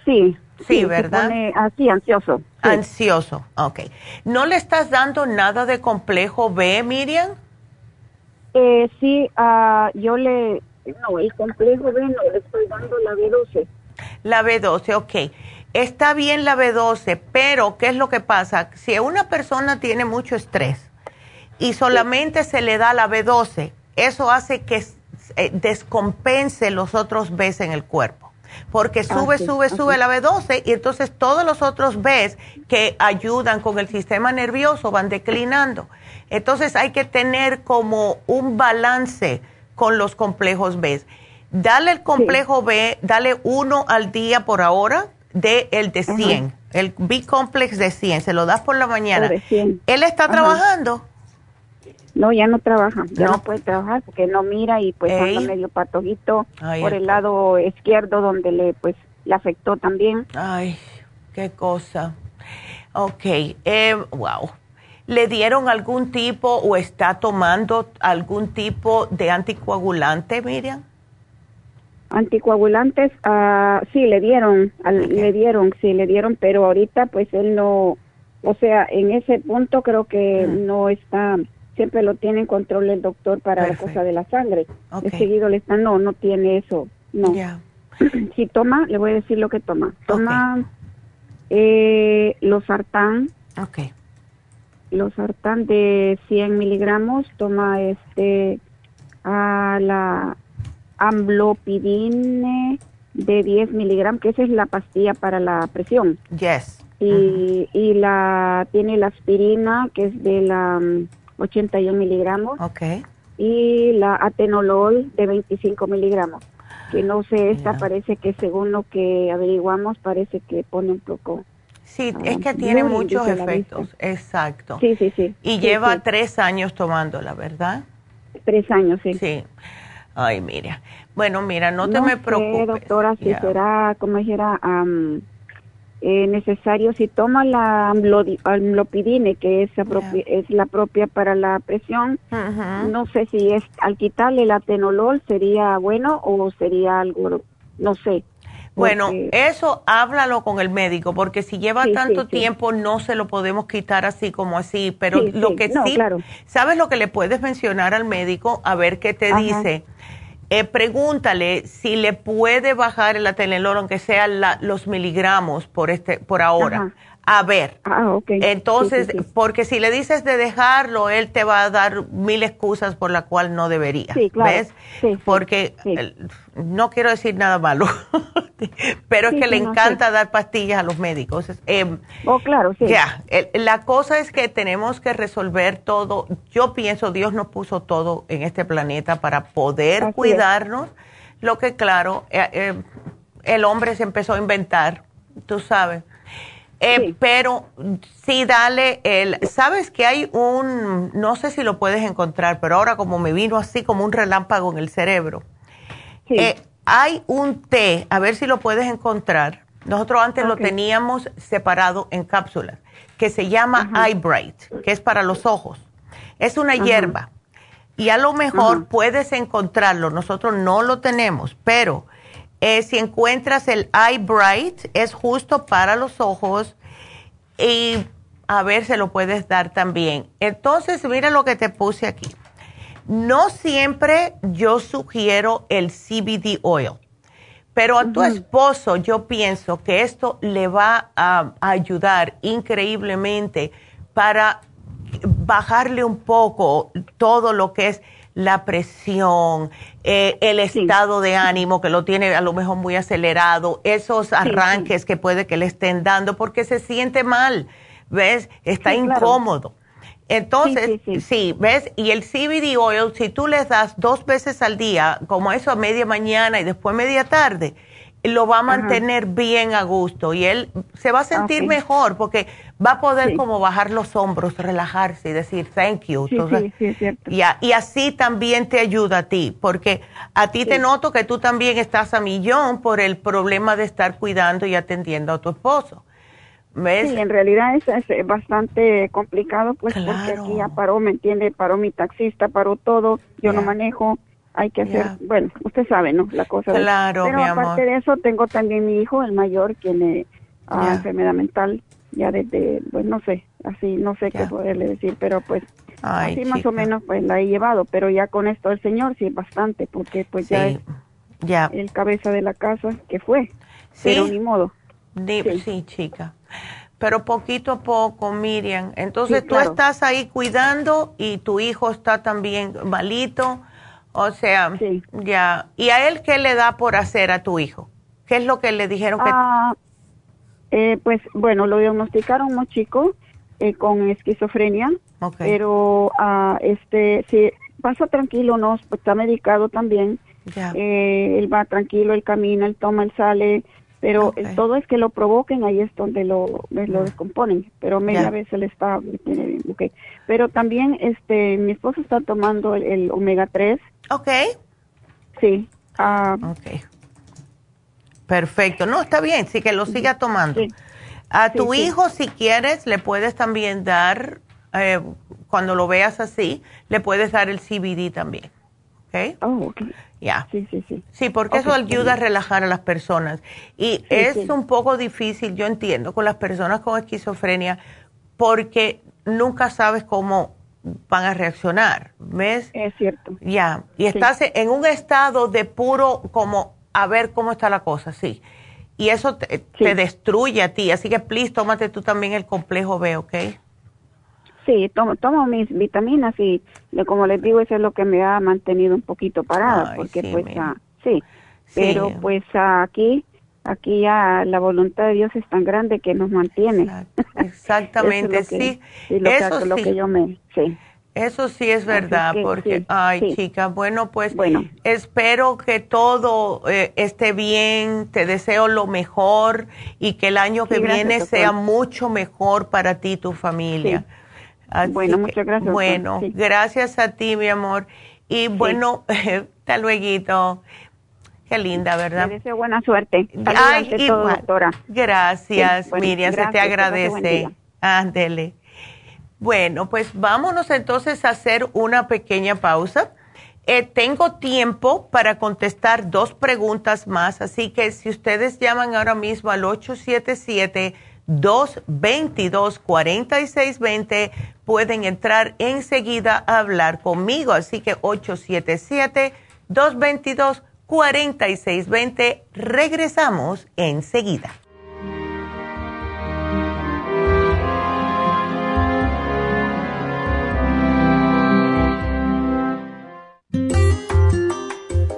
Sí. Sí, ¿verdad? Se pone así, ansioso. Ansioso, ok. ¿No le estás dando nada de complejo B, Miriam? Eh, sí, uh, yo le, no, el complejo B no, le estoy dando la B12. La B12, ok. Está bien la B12, pero ¿qué es lo que pasa? Si una persona tiene mucho estrés y solamente se le da la B12, eso hace que eh, descompense los otros Bs en el cuerpo. Porque ah, sube, sube, sube la B12 y entonces todos los otros Bs que ayudan con el sistema nervioso van declinando. Entonces hay que tener como un balance con los complejos B. Dale el complejo B, dale uno al día por ahora de el de 100, el B-complex de 100, se lo das por la mañana. ¿Él está trabajando? No, ya no trabaja, ya no, puede trabajar porque no mira y pues anda medio patojito por el lado izquierdo donde le pues le afectó también. Ay, qué cosa. Ok, eh, wow. ¿Le dieron algún tipo o está tomando algún tipo de anticoagulante, Miriam? Anticoagulantes, uh, sí, le dieron, le dieron, sí, le dieron, pero ahorita pues él no, o sea, en ese punto creo que no está, siempre lo tiene en control el doctor para la cosa de la sangre. seguido le está, no, no tiene eso, no. si toma, le voy a decir lo que toma. Toma eh, los sartán. Ok. Los sartán de 100 miligramos, toma este, a la amblopidine de 10 miligramos, que esa es la pastilla para la presión. Yes. Y, y la tiene la aspirina, que es de la 81 mm, miligramos. Ok. Y la atenolol de 25 miligramos. Que no sé, esta parece que según lo que averiguamos, parece que pone un poco. Sí, es ah, que tiene muchos efectos. Exacto. Sí, sí, sí. Y lleva tres años tomándola, ¿verdad? Tres años, sí. Sí. Ay, mira. Bueno, mira, no, te me preocupes. doctora, si será, como dijera, eh, necesario, si toma la amlopidine, que es, es la propia para la presión, no sé si es al quitarle el atenolol sería bueno o sería algo, no sé. Bueno, eso háblalo con el médico, porque si lleva tanto tiempo no se lo podemos quitar así como así, pero lo que sí, ¿sabes lo que le puedes mencionar al médico? A ver qué te dice eh, pregúntale si le puede bajar el atenolol, aunque sea los miligramos por, este, por ahora. A ver. Ah, okay. Entonces, porque si le dices de dejarlo, él te va a dar mil excusas por la cual no debería. Sí, claro. ¿Ves? porque no quiero decir nada malo, pero es que le encanta dar pastillas a los médicos. Eh, oh, claro, sí. Ya, la cosa es que tenemos que resolver todo. Yo pienso, Dios nos puso todo en este planeta para poder cuidarnos. Lo que, claro, eh, eh, el hombre se empezó a inventar, tú sabes eh, pero sí, dale el, sabes que hay un, no sé si lo puedes encontrar, pero ahora como me vino así como un relámpago en el cerebro, eh, hay un té, a ver si lo puedes encontrar. Nosotros antes lo teníamos separado en cápsulas, que se llama Eye Bright, que es para los ojos. Es una hierba. Y a lo mejor puedes encontrarlo. Nosotros no lo tenemos, pero eh, si encuentras el Eye Bright, es justo para los ojos y a ver, se lo puedes dar también. Entonces, mira lo que te puse aquí. No siempre yo sugiero el CBD oil, pero a tu esposo yo pienso que esto le va a, ayudar increíblemente para bajarle un poco todo lo que es la presión, eh, el estado de ánimo que lo tiene a lo mejor muy acelerado, esos arranques que puede que le estén dando porque se siente mal ¿ves? Está incómodo. Entonces, sí, ¿ves? Y el CBD oil, si tú les das dos veces al día, como eso a media mañana y después media tarde, lo va a mantener bien a gusto y él se va a sentir mejor porque va a poder como bajar los hombros, relajarse y decir thank you. Sí, sí, cierto. Y, y, así también te ayuda a ti, porque a ti te noto que tú también estás a millón por el problema de estar cuidando y atendiendo a tu esposo. Sí, en realidad es, bastante complicado, pues porque aquí ya paró, ¿me entiende? Paró mi taxista, paró todo, yo no manejo, hay que hacer, bueno, usted sabe, ¿no? La cosa. Claro, Pero aparte de eso, tengo también mi hijo, el mayor, tiene ah, enfermedad mental, ya desde, pues no sé, así, no sé qué poderle decir, pero pues así más o menos pues la he llevado, pero ya con esto el señor sí bastante, porque pues ya es ya. el cabeza de la casa que fue, pero ni modo. sí, chica pero poquito a poco, Miriam. Entonces tú estás ahí cuidando y tu hijo está también malito, o sea, ya. ¿Y a él qué le da por hacer a tu hijo? ¿Qué es lo que le dijeron que... Ah, eh, pues bueno, lo diagnosticaron muy chico eh, con esquizofrenia, pero uh, este, si pasa tranquilo, no, pues está medicado también. Eh, él va tranquilo, él camina, él toma, él sale, pero todo es que lo provoquen, ahí es donde lo, lo descomponen, pero media vez él está, tiene bien, okay. Pero también, este, mi esposo está tomando el, omega 3. Ok. Sí. Uh, ok. Perfecto, no, está bien, sí que lo siga tomando. A tu hijo, si quieres, le puedes también dar, eh, cuando lo veas así, le puedes dar el CBD también. ¿Ok? Oh, ok. Ya. Sí, sí, sí. Sí, porque eso ayuda a relajar a las personas. Y es un poco difícil, yo entiendo, con las personas con esquizofrenia, porque nunca sabes cómo van a reaccionar, ¿ves? Es cierto. Ya. Y estás en un estado de puro, como, a ver cómo está la cosa, sí. Y eso te, te destruye a ti. Así que, please, tómate tú también el complejo B, ¿ok? Sí, tomo, tomo mis vitaminas y como les digo, eso es lo que me ha mantenido un poquito parada, porque pues ah, sí, pero pues aquí aquí ya la voluntad de Dios es tan grande que nos mantiene. Exactamente, sí. eso lo que yo me, sí. Eso sí es verdad, porque, ay, chica, bueno, pues bueno. espero que todo eh, esté bien, te deseo lo mejor y que el año que viene sea mucho mejor para ti y tu familia bueno, muchas gracias. Bueno, gracias a ti, mi amor. Y bueno, hasta luego. Qué linda, ¿verdad? Te deseo buena suerte. Ay, doctora. Gracias, Miriam, se te agradece. Ándele. Bueno, pues vámonos entonces a hacer una pequeña pausa. Eh, tengo tiempo para contestar dos preguntas más, así que si ustedes llaman ahora mismo al 877 222-4620. Pueden entrar enseguida a hablar conmigo. Así que 877-222-4620. Regresamos enseguida.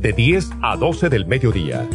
de 10 a 12 del mediodía.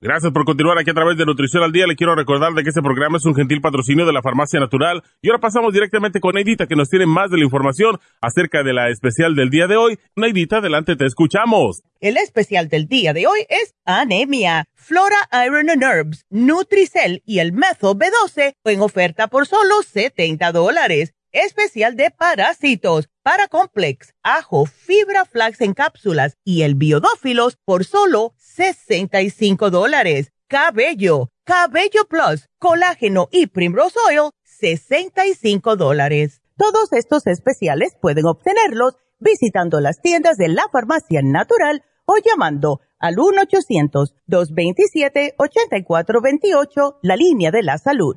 Gracias por continuar aquí a través de Nutrición al Día. Le quiero recordar de que este programa es un gentil patrocinio de la Farmacia Natural. Y ahora pasamos directamente con Neidita, que nos tiene más de la información acerca de la especial del día de hoy. Neidita, adelante, te escuchamos. El especial del día de hoy es anemia, Flora Iron and Herbs, Nutricel y el Metho B12 en oferta por solo 70 dólares. Especial de parásitos, Paracomplex, ajo, fibra flax en cápsulas y el biodófilos por solo 65 dólares. Cabello, Cabello Plus, colágeno y Primrose Oil, 65 dólares. Todos estos especiales pueden obtenerlos visitando las tiendas de la farmacia natural o llamando al 1-800-227-8428, la línea de la salud.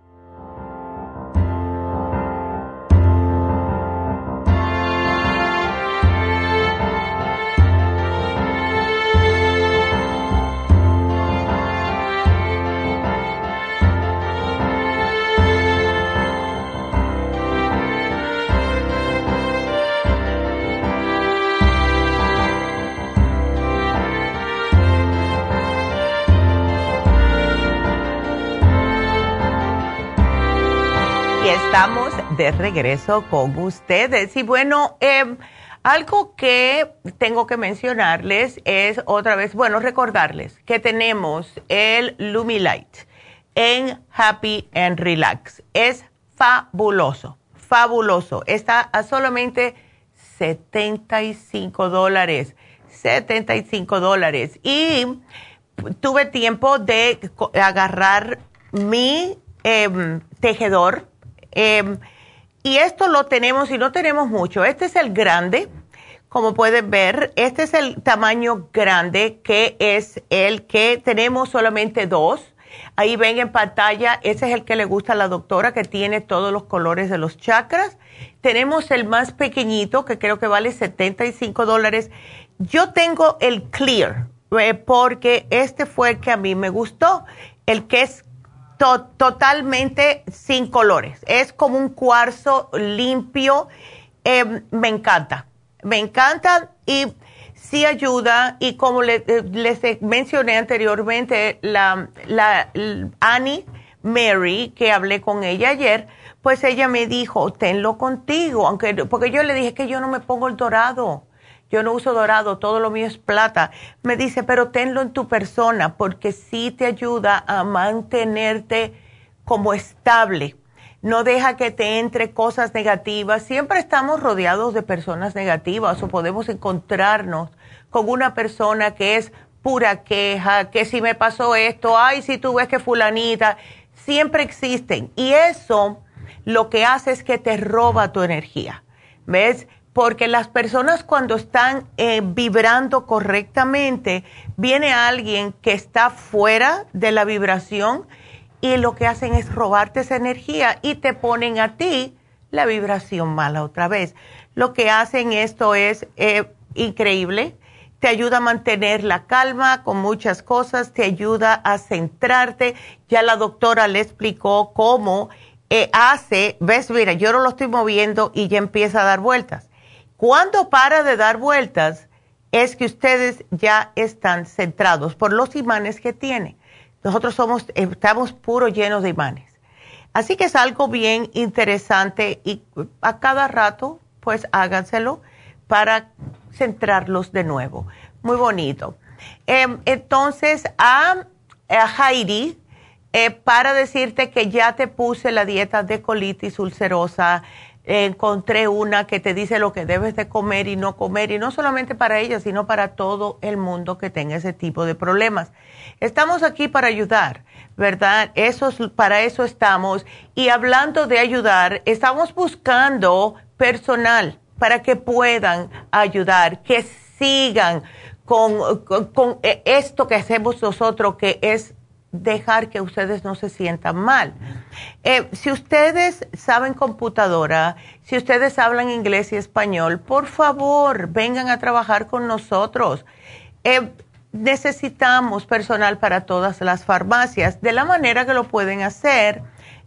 De regreso con ustedes. Y bueno, em, algo que tengo que mencionarles es otra vez, bueno, recordarles que tenemos el Lumilight en Happy and Relax. Es fabuloso, fabuloso. Está a solamente 75 dólares. 75 dólares. Y tuve tiempo de agarrar mi em, tejedor Em, y esto lo tenemos y no tenemos mucho. Este es el grande, como pueden ver. Este es el tamaño grande, que es el que tenemos solamente dos. Ahí ven en pantalla, ese es el que le gusta a la doctora, que tiene todos los colores de los chakras. Tenemos el más pequeñito, que creo que vale 75 dólares. Yo tengo el clear, eh, porque este fue el que a mí me gustó. El que es totalmente sin colores. Es como un cuarzo limpio. Em, me encanta. Me encanta y sí ayuda. Y como les mencioné anteriormente, la, la, Annie Mary, que hablé con ella ayer, pues ella me dijo, tenlo contigo, aunque porque yo le dije que yo no me pongo el dorado yo no uso dorado, todo lo mío es plata. Me dice, pero tenlo en tu persona porque sí te ayuda a mantenerte como estable. No deja que te entre cosas negativas. Siempre estamos rodeados de personas negativas o podemos encontrarnos con una persona que es pura queja, que si me pasó esto, ay, si tú ves que fulanita, siempre existen. Y eso lo que hace es que te roba tu energía. ¿Ves? Porque las personas cuando están eh, vibrando correctamente, viene alguien que está fuera de la vibración y lo que hacen es robarte esa energía y te ponen a ti la vibración mala otra vez. Lo que hacen esto es eh, increíble, te ayuda a mantener la calma con muchas cosas, te ayuda a centrarte. Ya la doctora le explicó cómo eh, hace, ves, mira, yo no lo estoy moviendo y ya empieza a dar vueltas. Cuando para de dar vueltas, es que ustedes ya están centrados por los imanes que tiene. Nosotros somos, estamos puro llenos de imanes. Así que es algo bien interesante y a cada rato, pues háganselo para centrarlos de nuevo. Muy bonito. Em, entonces, a, a Heidi, eh, para decirte que ya te puse la dieta de colitis ulcerosa, encontré una que te dice lo que debes de comer y no comer, y no solamente para ella, sino para todo el mundo que tenga ese tipo de problemas. Estamos aquí para ayudar, ¿verdad? Para eso estamos. Y hablando de ayudar, estamos buscando personal para que puedan ayudar, que sigan con, con esto que hacemos nosotros, que es dejar que ustedes no se sientan mal. Eh, si ustedes saben computadora, si ustedes hablan inglés y español, por favor, vengan a trabajar con nosotros. Eh, necesitamos personal para todas las farmacias. De la manera que lo pueden hacer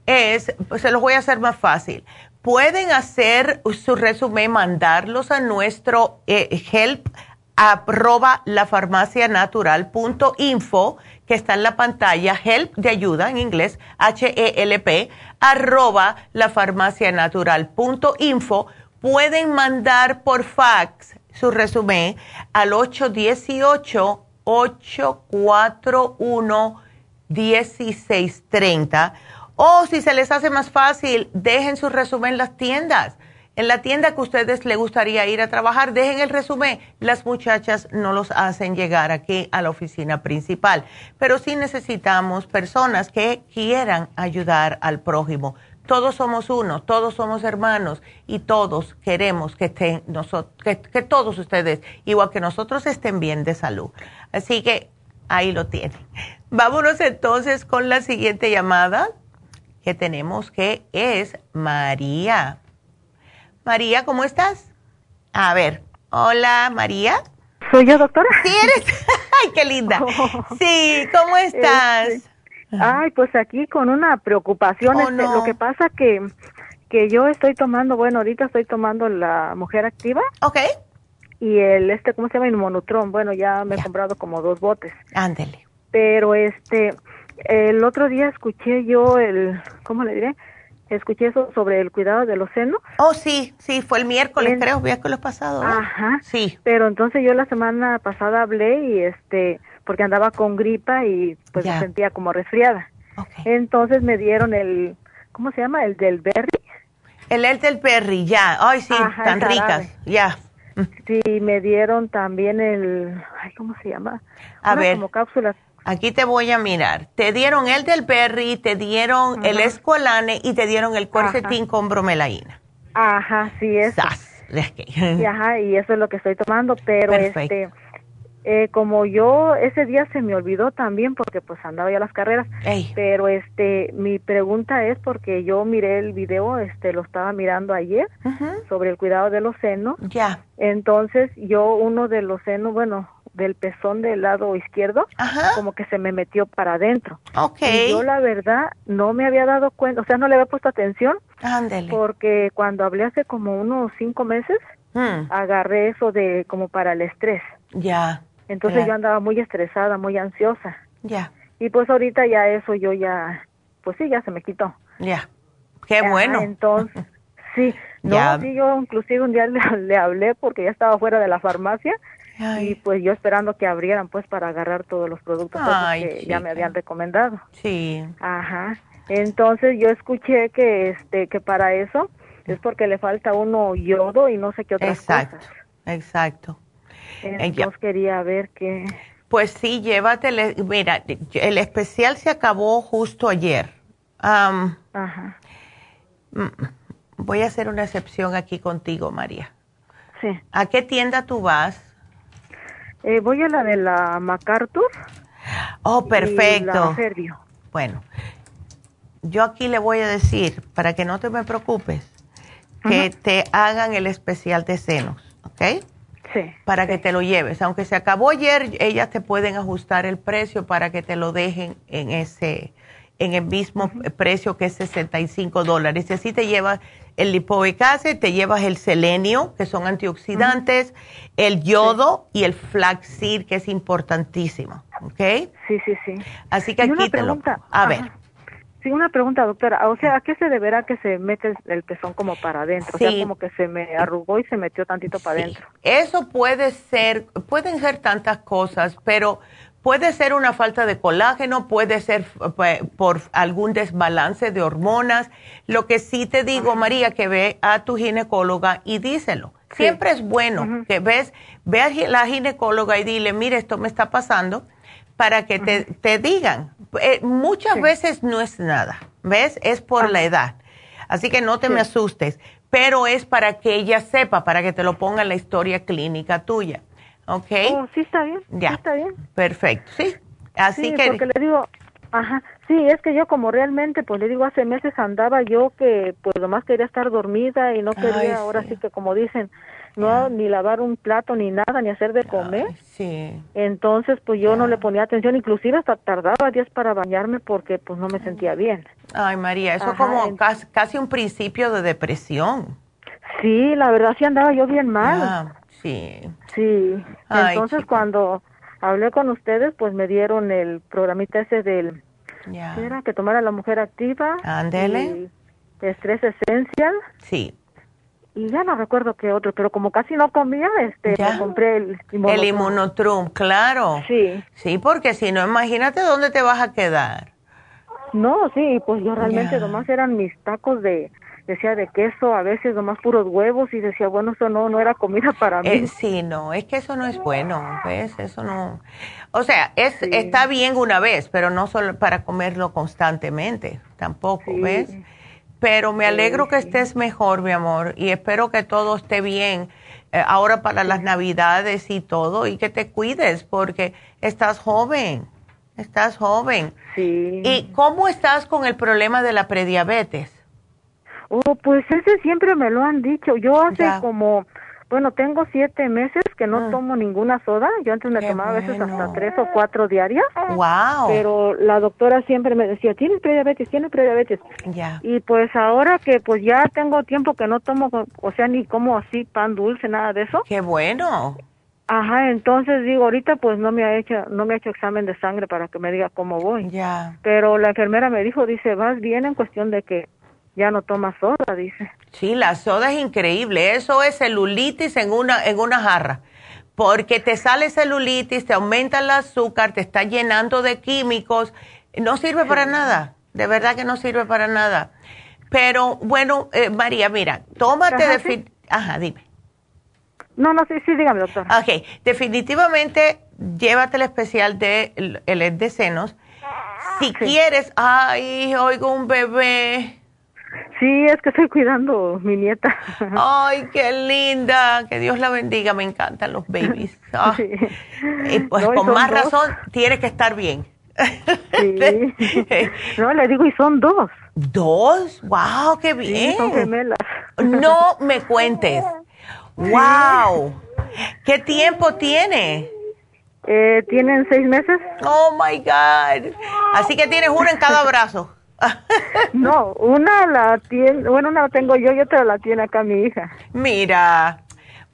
es, pues, se los voy a hacer más fácil. Pueden hacer su resumen, mandarlos a nuestro eh, help arroba lafarmacianatural.info que está en la pantalla, help de ayuda en inglés, H-E-L-P, arroba lafarmacianatural.info. Pueden mandar por fax su resumen al 818-841-1630 o si se les hace más fácil, dejen su resumen en las tiendas en la tienda que ustedes les gustaría ir a trabajar, dejen el resumen. Las muchachas no los hacen llegar aquí a la oficina principal, pero sí necesitamos personas que quieran ayudar al prójimo. Todos somos uno, todos somos hermanos y todos queremos que, estén que, que todos ustedes, igual que nosotros, estén bien de salud. Así que ahí lo tienen. Vámonos entonces con la siguiente llamada que tenemos, que es María. María, ¿cómo estás? A ver, hola María. ¿Soy yo, doctora? Sí, eres. Ay, qué linda. Sí, ¿cómo estás? Este, ay, pues aquí con una preocupación. Oh, este, lo que pasa que, que yo estoy tomando, bueno, ahorita estoy tomando la mujer activa. Ok. Y el, este, ¿cómo se llama? Inmonutrón. Bueno, ya me he comprado como dos botes. Ándele. Pero este, el otro día escuché yo el, ¿cómo le diré? Escuché eso sobre el cuidado de los senos. Oh, sí, sí, fue el miércoles, creo, miércoles pasado. Ajá. Sí. Pero entonces yo la semana pasada hablé y este, porque andaba con gripa y pues me sentía como resfriada. Entonces me dieron el, ¿cómo se llama? El del berry. El el del berry, ya. Ay, sí, tan ricas, ya. Sí, me dieron también el, ay, ¿cómo se llama? A ver. Como cápsulas Aquí te voy a mirar. Te dieron el del berry, te dieron el escualane y te dieron el cuercetín con bromelaína. Ajá, sí es. ajá, y eso es lo que estoy tomando, pero este eh, como yo ese día se me olvidó también porque pues andaba ya las carreras, pero este mi pregunta es porque yo miré el video, este lo estaba mirando ayer sobre el cuidado de los senos. Ya. Entonces yo uno de los senos, bueno, del pezón del lado izquierdo, como que se me metió para adentro. Okay. Y yo la verdad no me había dado cuenta, o sea, no le había puesto atención. Ándele. Porque cuando hablé hace como unos cinco meses, hmm. agarré eso de como para el estrés. Ya. Entonces yo andaba muy estresada, muy ansiosa. Ya. Y pues ahorita ya eso yo ya, pues sí, ya se me quitó. Ya. Qué bueno. Entonces, sí. No, sí, yo inclusive un día le, hablé porque ya estaba fuera de la farmacia y pues yo esperando que abrieran pues para agarrar todos los productos que ya me habían recomendado. Sí. Ajá. Entonces yo escuché que este que para eso es porque le falta uno yodo y no sé qué otras exacto, Exacto. Entonces quería ver qué Pues sí, llévatele, mira, el especial se acabó justo ayer. Ajá. Mm, voy a hacer una excepción aquí contigo, María. Sí. ¿A qué tienda tú vas? Eh, voy a la de la MacArthur. Oh, perfecto. Y Bueno, yo aquí le voy a decir, para que no te me preocupes, que te hagan el especial de senos, ¿ok? Sí. Para que te lo lleves. Aunque se acabó ayer, ellas te pueden ajustar el precio para que te lo dejen en ese, en el mismo precio que es 65 dólares. Y así te llevas el lipoic te llevas el selenio, que son antioxidantes, el yodo y el flaxseed, que es importantísimo. ¿Ok? Sí, sí, sí. Así que aquí te lo... A ver. Sí, una pregunta, doctora. O sea, ¿a qué se deberá que se mete el pezón como para adentro? O sea, como que se me arrugó y se metió tantito para adentro. Eso puede ser, pueden ser tantas cosas, pero puede ser una falta de colágeno, puede ser eh, por algún desbalance de hormonas. Lo que sí te digo, María, que ve a tu ginecóloga y díselo. Siempre es bueno que ves, ve a la ginecóloga y dile, mire, esto me está pasando para que te, te digan. Eh, muchas veces no es nada, ¿ves? Es por la edad. Así que no te me asustes, pero es para que ella sepa, para que te lo ponga en la historia clínica tuya. ¿Ok? Oh, sí, está bien. Ya. está bien. Perfecto, sí. Así sí, que. Porque le digo, ajá, sí, es que yo como realmente, pues le digo, hace meses andaba yo que, pues lo más quería estar dormida y no quería, ahora sí que como dicen, no ni lavar un plato ni nada, ni hacer de comer. sí. Entonces, pues yo no le ponía atención, inclusive hasta tardaba días para bañarme porque pues no me sentía bien. Ay, María, eso es como casi, un principio de depresión. Sí, la verdad sí andaba yo bien mal. sí. Sí. Entonces, cuando hablé con ustedes, pues me dieron el programita ese del era que tomara la mujer activa. Ándele. Estrés esencial. Sí y ya no recuerdo qué otro, pero como casi no comía, este, me compré el inmunotrum. El inmunotrum, claro. Sí. Sí, porque si no, imagínate dónde te vas a quedar. No, sí, pues yo realmente nomás eran mis tacos de, decía de queso, a veces nomás puros huevos y decía, bueno, eso no, no era comida para mí. Eh, sí, no, es que eso no es bueno, ¿ves? Eso no. O sea, es, está bien una vez, pero no solo para comerlo constantemente, tampoco, ¿ves? Pero me alegro que estés mejor, mi amor, y espero que todo esté bien eh, ahora para las navidades y todo, y que te cuides porque estás joven, estás joven. Sí. ¿Y cómo estás con el problema de la prediabetes? Oh, pues ese siempre me lo han dicho. Yo hace como bueno, tengo siete meses que no ah. tomo ninguna soda. Yo antes me tomaba a veces hasta tres o cuatro diarias. Wow. Pero la doctora siempre me decía, tienes prediabetes, tienes prediabetes. Ya. Y pues ahora que pues ya tengo tiempo que no tomo, o sea, ni como así pan dulce, nada de eso. Qué bueno. Ajá, entonces digo, ahorita pues no me ha hecho, no me ha hecho examen de sangre para que me diga cómo voy. Ya. Pero la enfermera me dijo, dice, vas bien en cuestión de que ya no toma soda, dice. Sí, la soda es increíble. Eso es celulitis en una, en una jarra. Porque te sale celulitis, te aumenta el azúcar, te está llenando de químicos. No sirve para nada. De verdad que no sirve para nada. Pero bueno, eh, María, mira, tómate de... Ajá, dime. No, no, sí, sí, dígame, doctor. Ok, definitivamente llévate el especial de el, de senos. Si quieres, ay, oigo un bebé. Sí, es que estoy cuidando mi nieta. Ay, qué linda, que Dios la bendiga, me encantan los babies. Ah. Y pues con más razón tiene que estar bien. Sí. no, le digo, y son dos. ¿Dos? ¡Wow, qué bien! son gemelas. No me cuentes. ¡Wow! ¿Qué tiempo tiene? Eh, tienen seis meses. Oh, my God. Así que tienes uno en cada brazo. no, una la tiene, bueno, una la tengo yo y otra la tiene acá mi hija. Mira,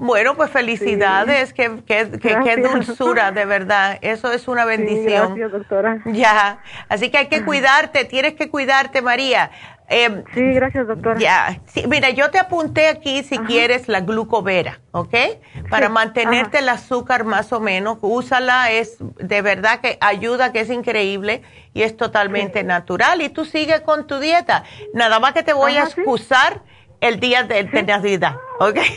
bueno, pues felicidades, qué, qué, dulzura, de verdad. Eso es una bendición. gracias, doctora. Ya, así que hay que cuidarte, tienes que cuidarte, María. Eh, sí, gracias, doctora. Ya, mira, yo te apunté aquí si quieres la glucovera, ¿ok? Para mantenerte el azúcar más o menos. Úsala, es de verdad que ayuda, que es increíble y es totalmente natural. Y tú sigues con tu dieta. Nada más que te voy a excusar el día de, de Navidad, ¿ok?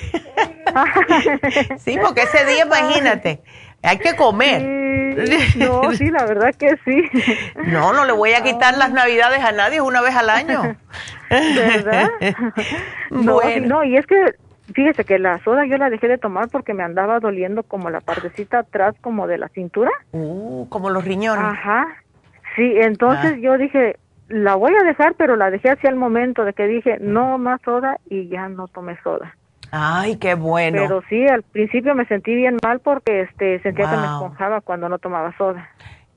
sí, porque ese día, imagínate hay que comer. no, sí, la verdad que sí. No, no le voy a quitar las navidades a nadie una vez al año. ¿Verdad? No, no, y es que fíjese que la soda yo la dejé de tomar porque me andaba doliendo como la partecita atrás como de la cintura. Uh, como los riñones. Ajá. Sí, entonces ah. yo dije, la voy a dejar, pero la dejé hacia el momento de que dije, no más soda y ya no tomé soda. Ay, qué bueno. Pero sí, al principio me sentí bien mal porque este sentía que me esponjaba cuando no tomaba soda.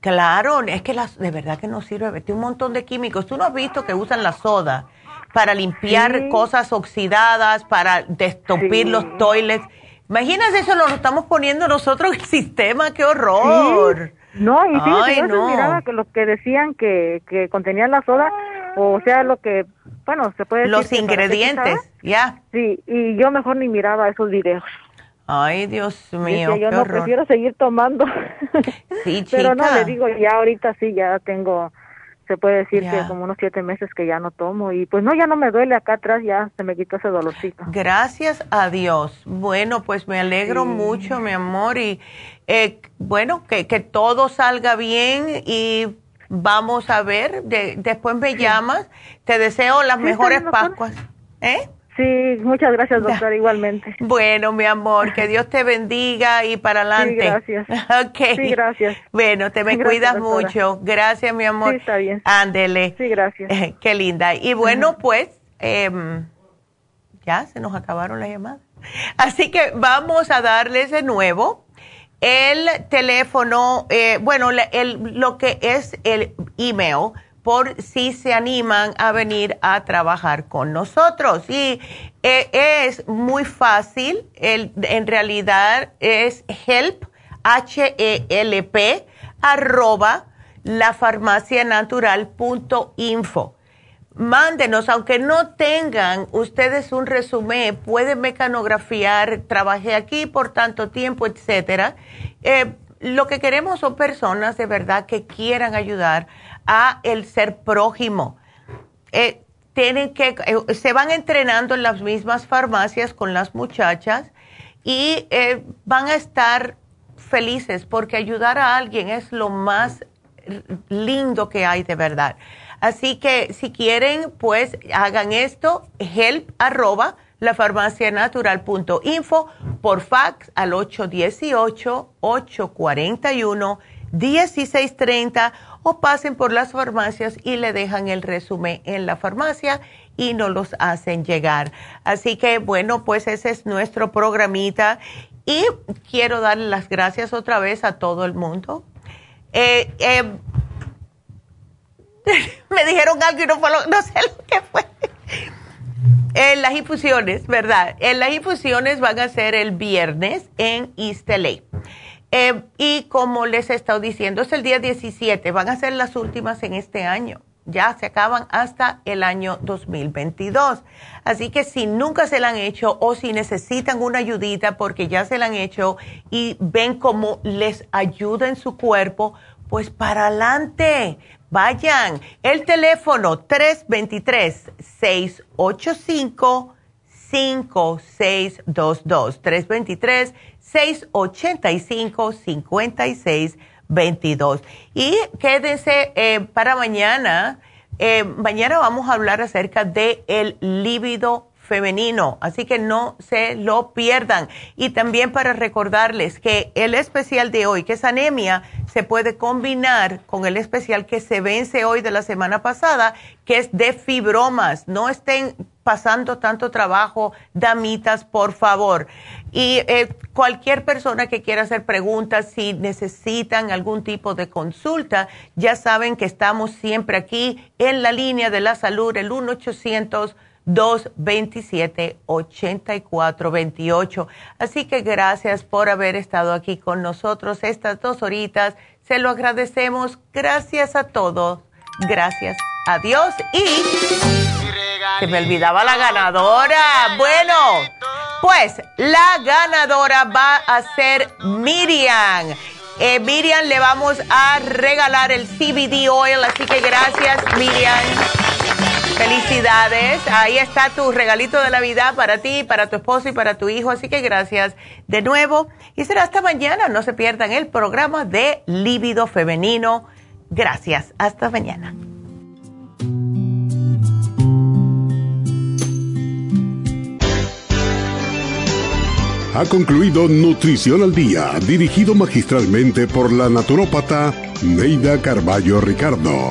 Claro, es que las, de verdad que no sirve, tiene un montón de químicos. Tú no has visto que usan la soda para limpiar cosas oxidadas, para destopir los toilets. Imagínate eso, lo estamos poniendo nosotros en el sistema, qué horror. No, y sí, no. miraba que los que decían que, que contenían la soda, o sea, lo que, bueno, se puede decir. Los ingredientes, ya. Sí, y yo mejor ni miraba esos videos. Ay, Dios mío. yo no prefiero seguir tomando. Sí, chica. Pero no, le digo, ya ahorita sí, ya tengo, se puede decir que como unos siete meses que ya no tomo. Y pues no, ya no me duele acá atrás, ya se me quitó ese dolorcito. Gracias a Dios. Bueno, pues me alegro mucho, mi amor. Y eh, bueno, que, que todo salga bien y vamos a ver. De, después me llamas. Te deseo las mejores Pascuas. ¿Eh? Sí, muchas gracias, doctor, igualmente. Bueno, mi amor, que Dios te bendiga y para adelante. Sí, gracias. Okay. Sí, gracias. Bueno, te me cuidas mucho. Gracias, mi amor. Sí, está bien. Ándele. Sí, gracias. Qué linda. Y bueno, pues, em, ya se nos acabaron las llamadas. Así que vamos a darles de nuevo el teléfono, eh, bueno, el, lo que es el email por si se animan a venir a trabajar con nosotros. Y eh, es muy fácil, el, en realidad es help, H-E-L-P, arroba lafarmacianatural.info. Mándenos, aunque no tengan ustedes un resumen, pueden mecanografiar, trabajé aquí por tanto tiempo, etcétera. Eh, lo que queremos son personas de verdad que quieran ayudar a el ser prójimo. Eh, tienen que, eh, se van entrenando en las mismas farmacias con las muchachas y van a estar felices porque ayudar a alguien es lo más lindo que hay de verdad. Así que si quieren, pues hagan esto, help arroba lafarmacianatural.info por fax al 818-841-1630 o pasen por las farmacias y le dejan el resumen en la farmacia y nos los hacen llegar. Así que bueno, pues ese es nuestro programita y quiero darle las gracias otra vez a todo el mundo. Eh, eh, me dijeron algo y no, fue no sé lo que fue. En las infusiones, ¿verdad? En las infusiones van a ser el viernes en East eh, y como les he estado diciendo, es el día 17, van a ser las últimas en este año. Ya se acaban hasta el año 2022. Así que si nunca se la han hecho o si necesitan una ayudita porque ya se la han hecho y ven cómo les ayuda en su cuerpo, pues para adelante. Vayan. El teléfono 323 685 5622 323 685-5622. Y quédense eh, para mañana. Eh, mañana vamos a hablar acerca de el líbido femenino, así que no se lo pierdan. Y también para recordarles que el especial de hoy, que es anemia, se puede combinar con el especial que se vence hoy de la semana pasada, que es de fibromas. No estén pasando tanto trabajo, damitas, por favor. Y eh, cualquier persona que quiera hacer preguntas, si necesitan algún tipo de consulta, ya saben que estamos siempre aquí en la línea de la salud, el 1-800-227-8428. Así que gracias por haber estado aquí con nosotros estas dos horitas. Se lo agradecemos. Gracias a todos. Gracias a Dios y se me olvidaba la ganadora. Bueno, pues la ganadora va a ser Miriam. Eh, Miriam, le vamos a regalar el CBD Oil, así que gracias, Miriam. Felicidades. Ahí está tu regalito de la vida para ti, para tu esposo y para tu hijo. Así que gracias de nuevo. Y será hasta mañana. No se pierdan el programa de Líbido Femenino. Gracias. Hasta mañana. Ha concluido Nutrición al Día, dirigido magistralmente por la naturópata Neida Carballo Ricardo.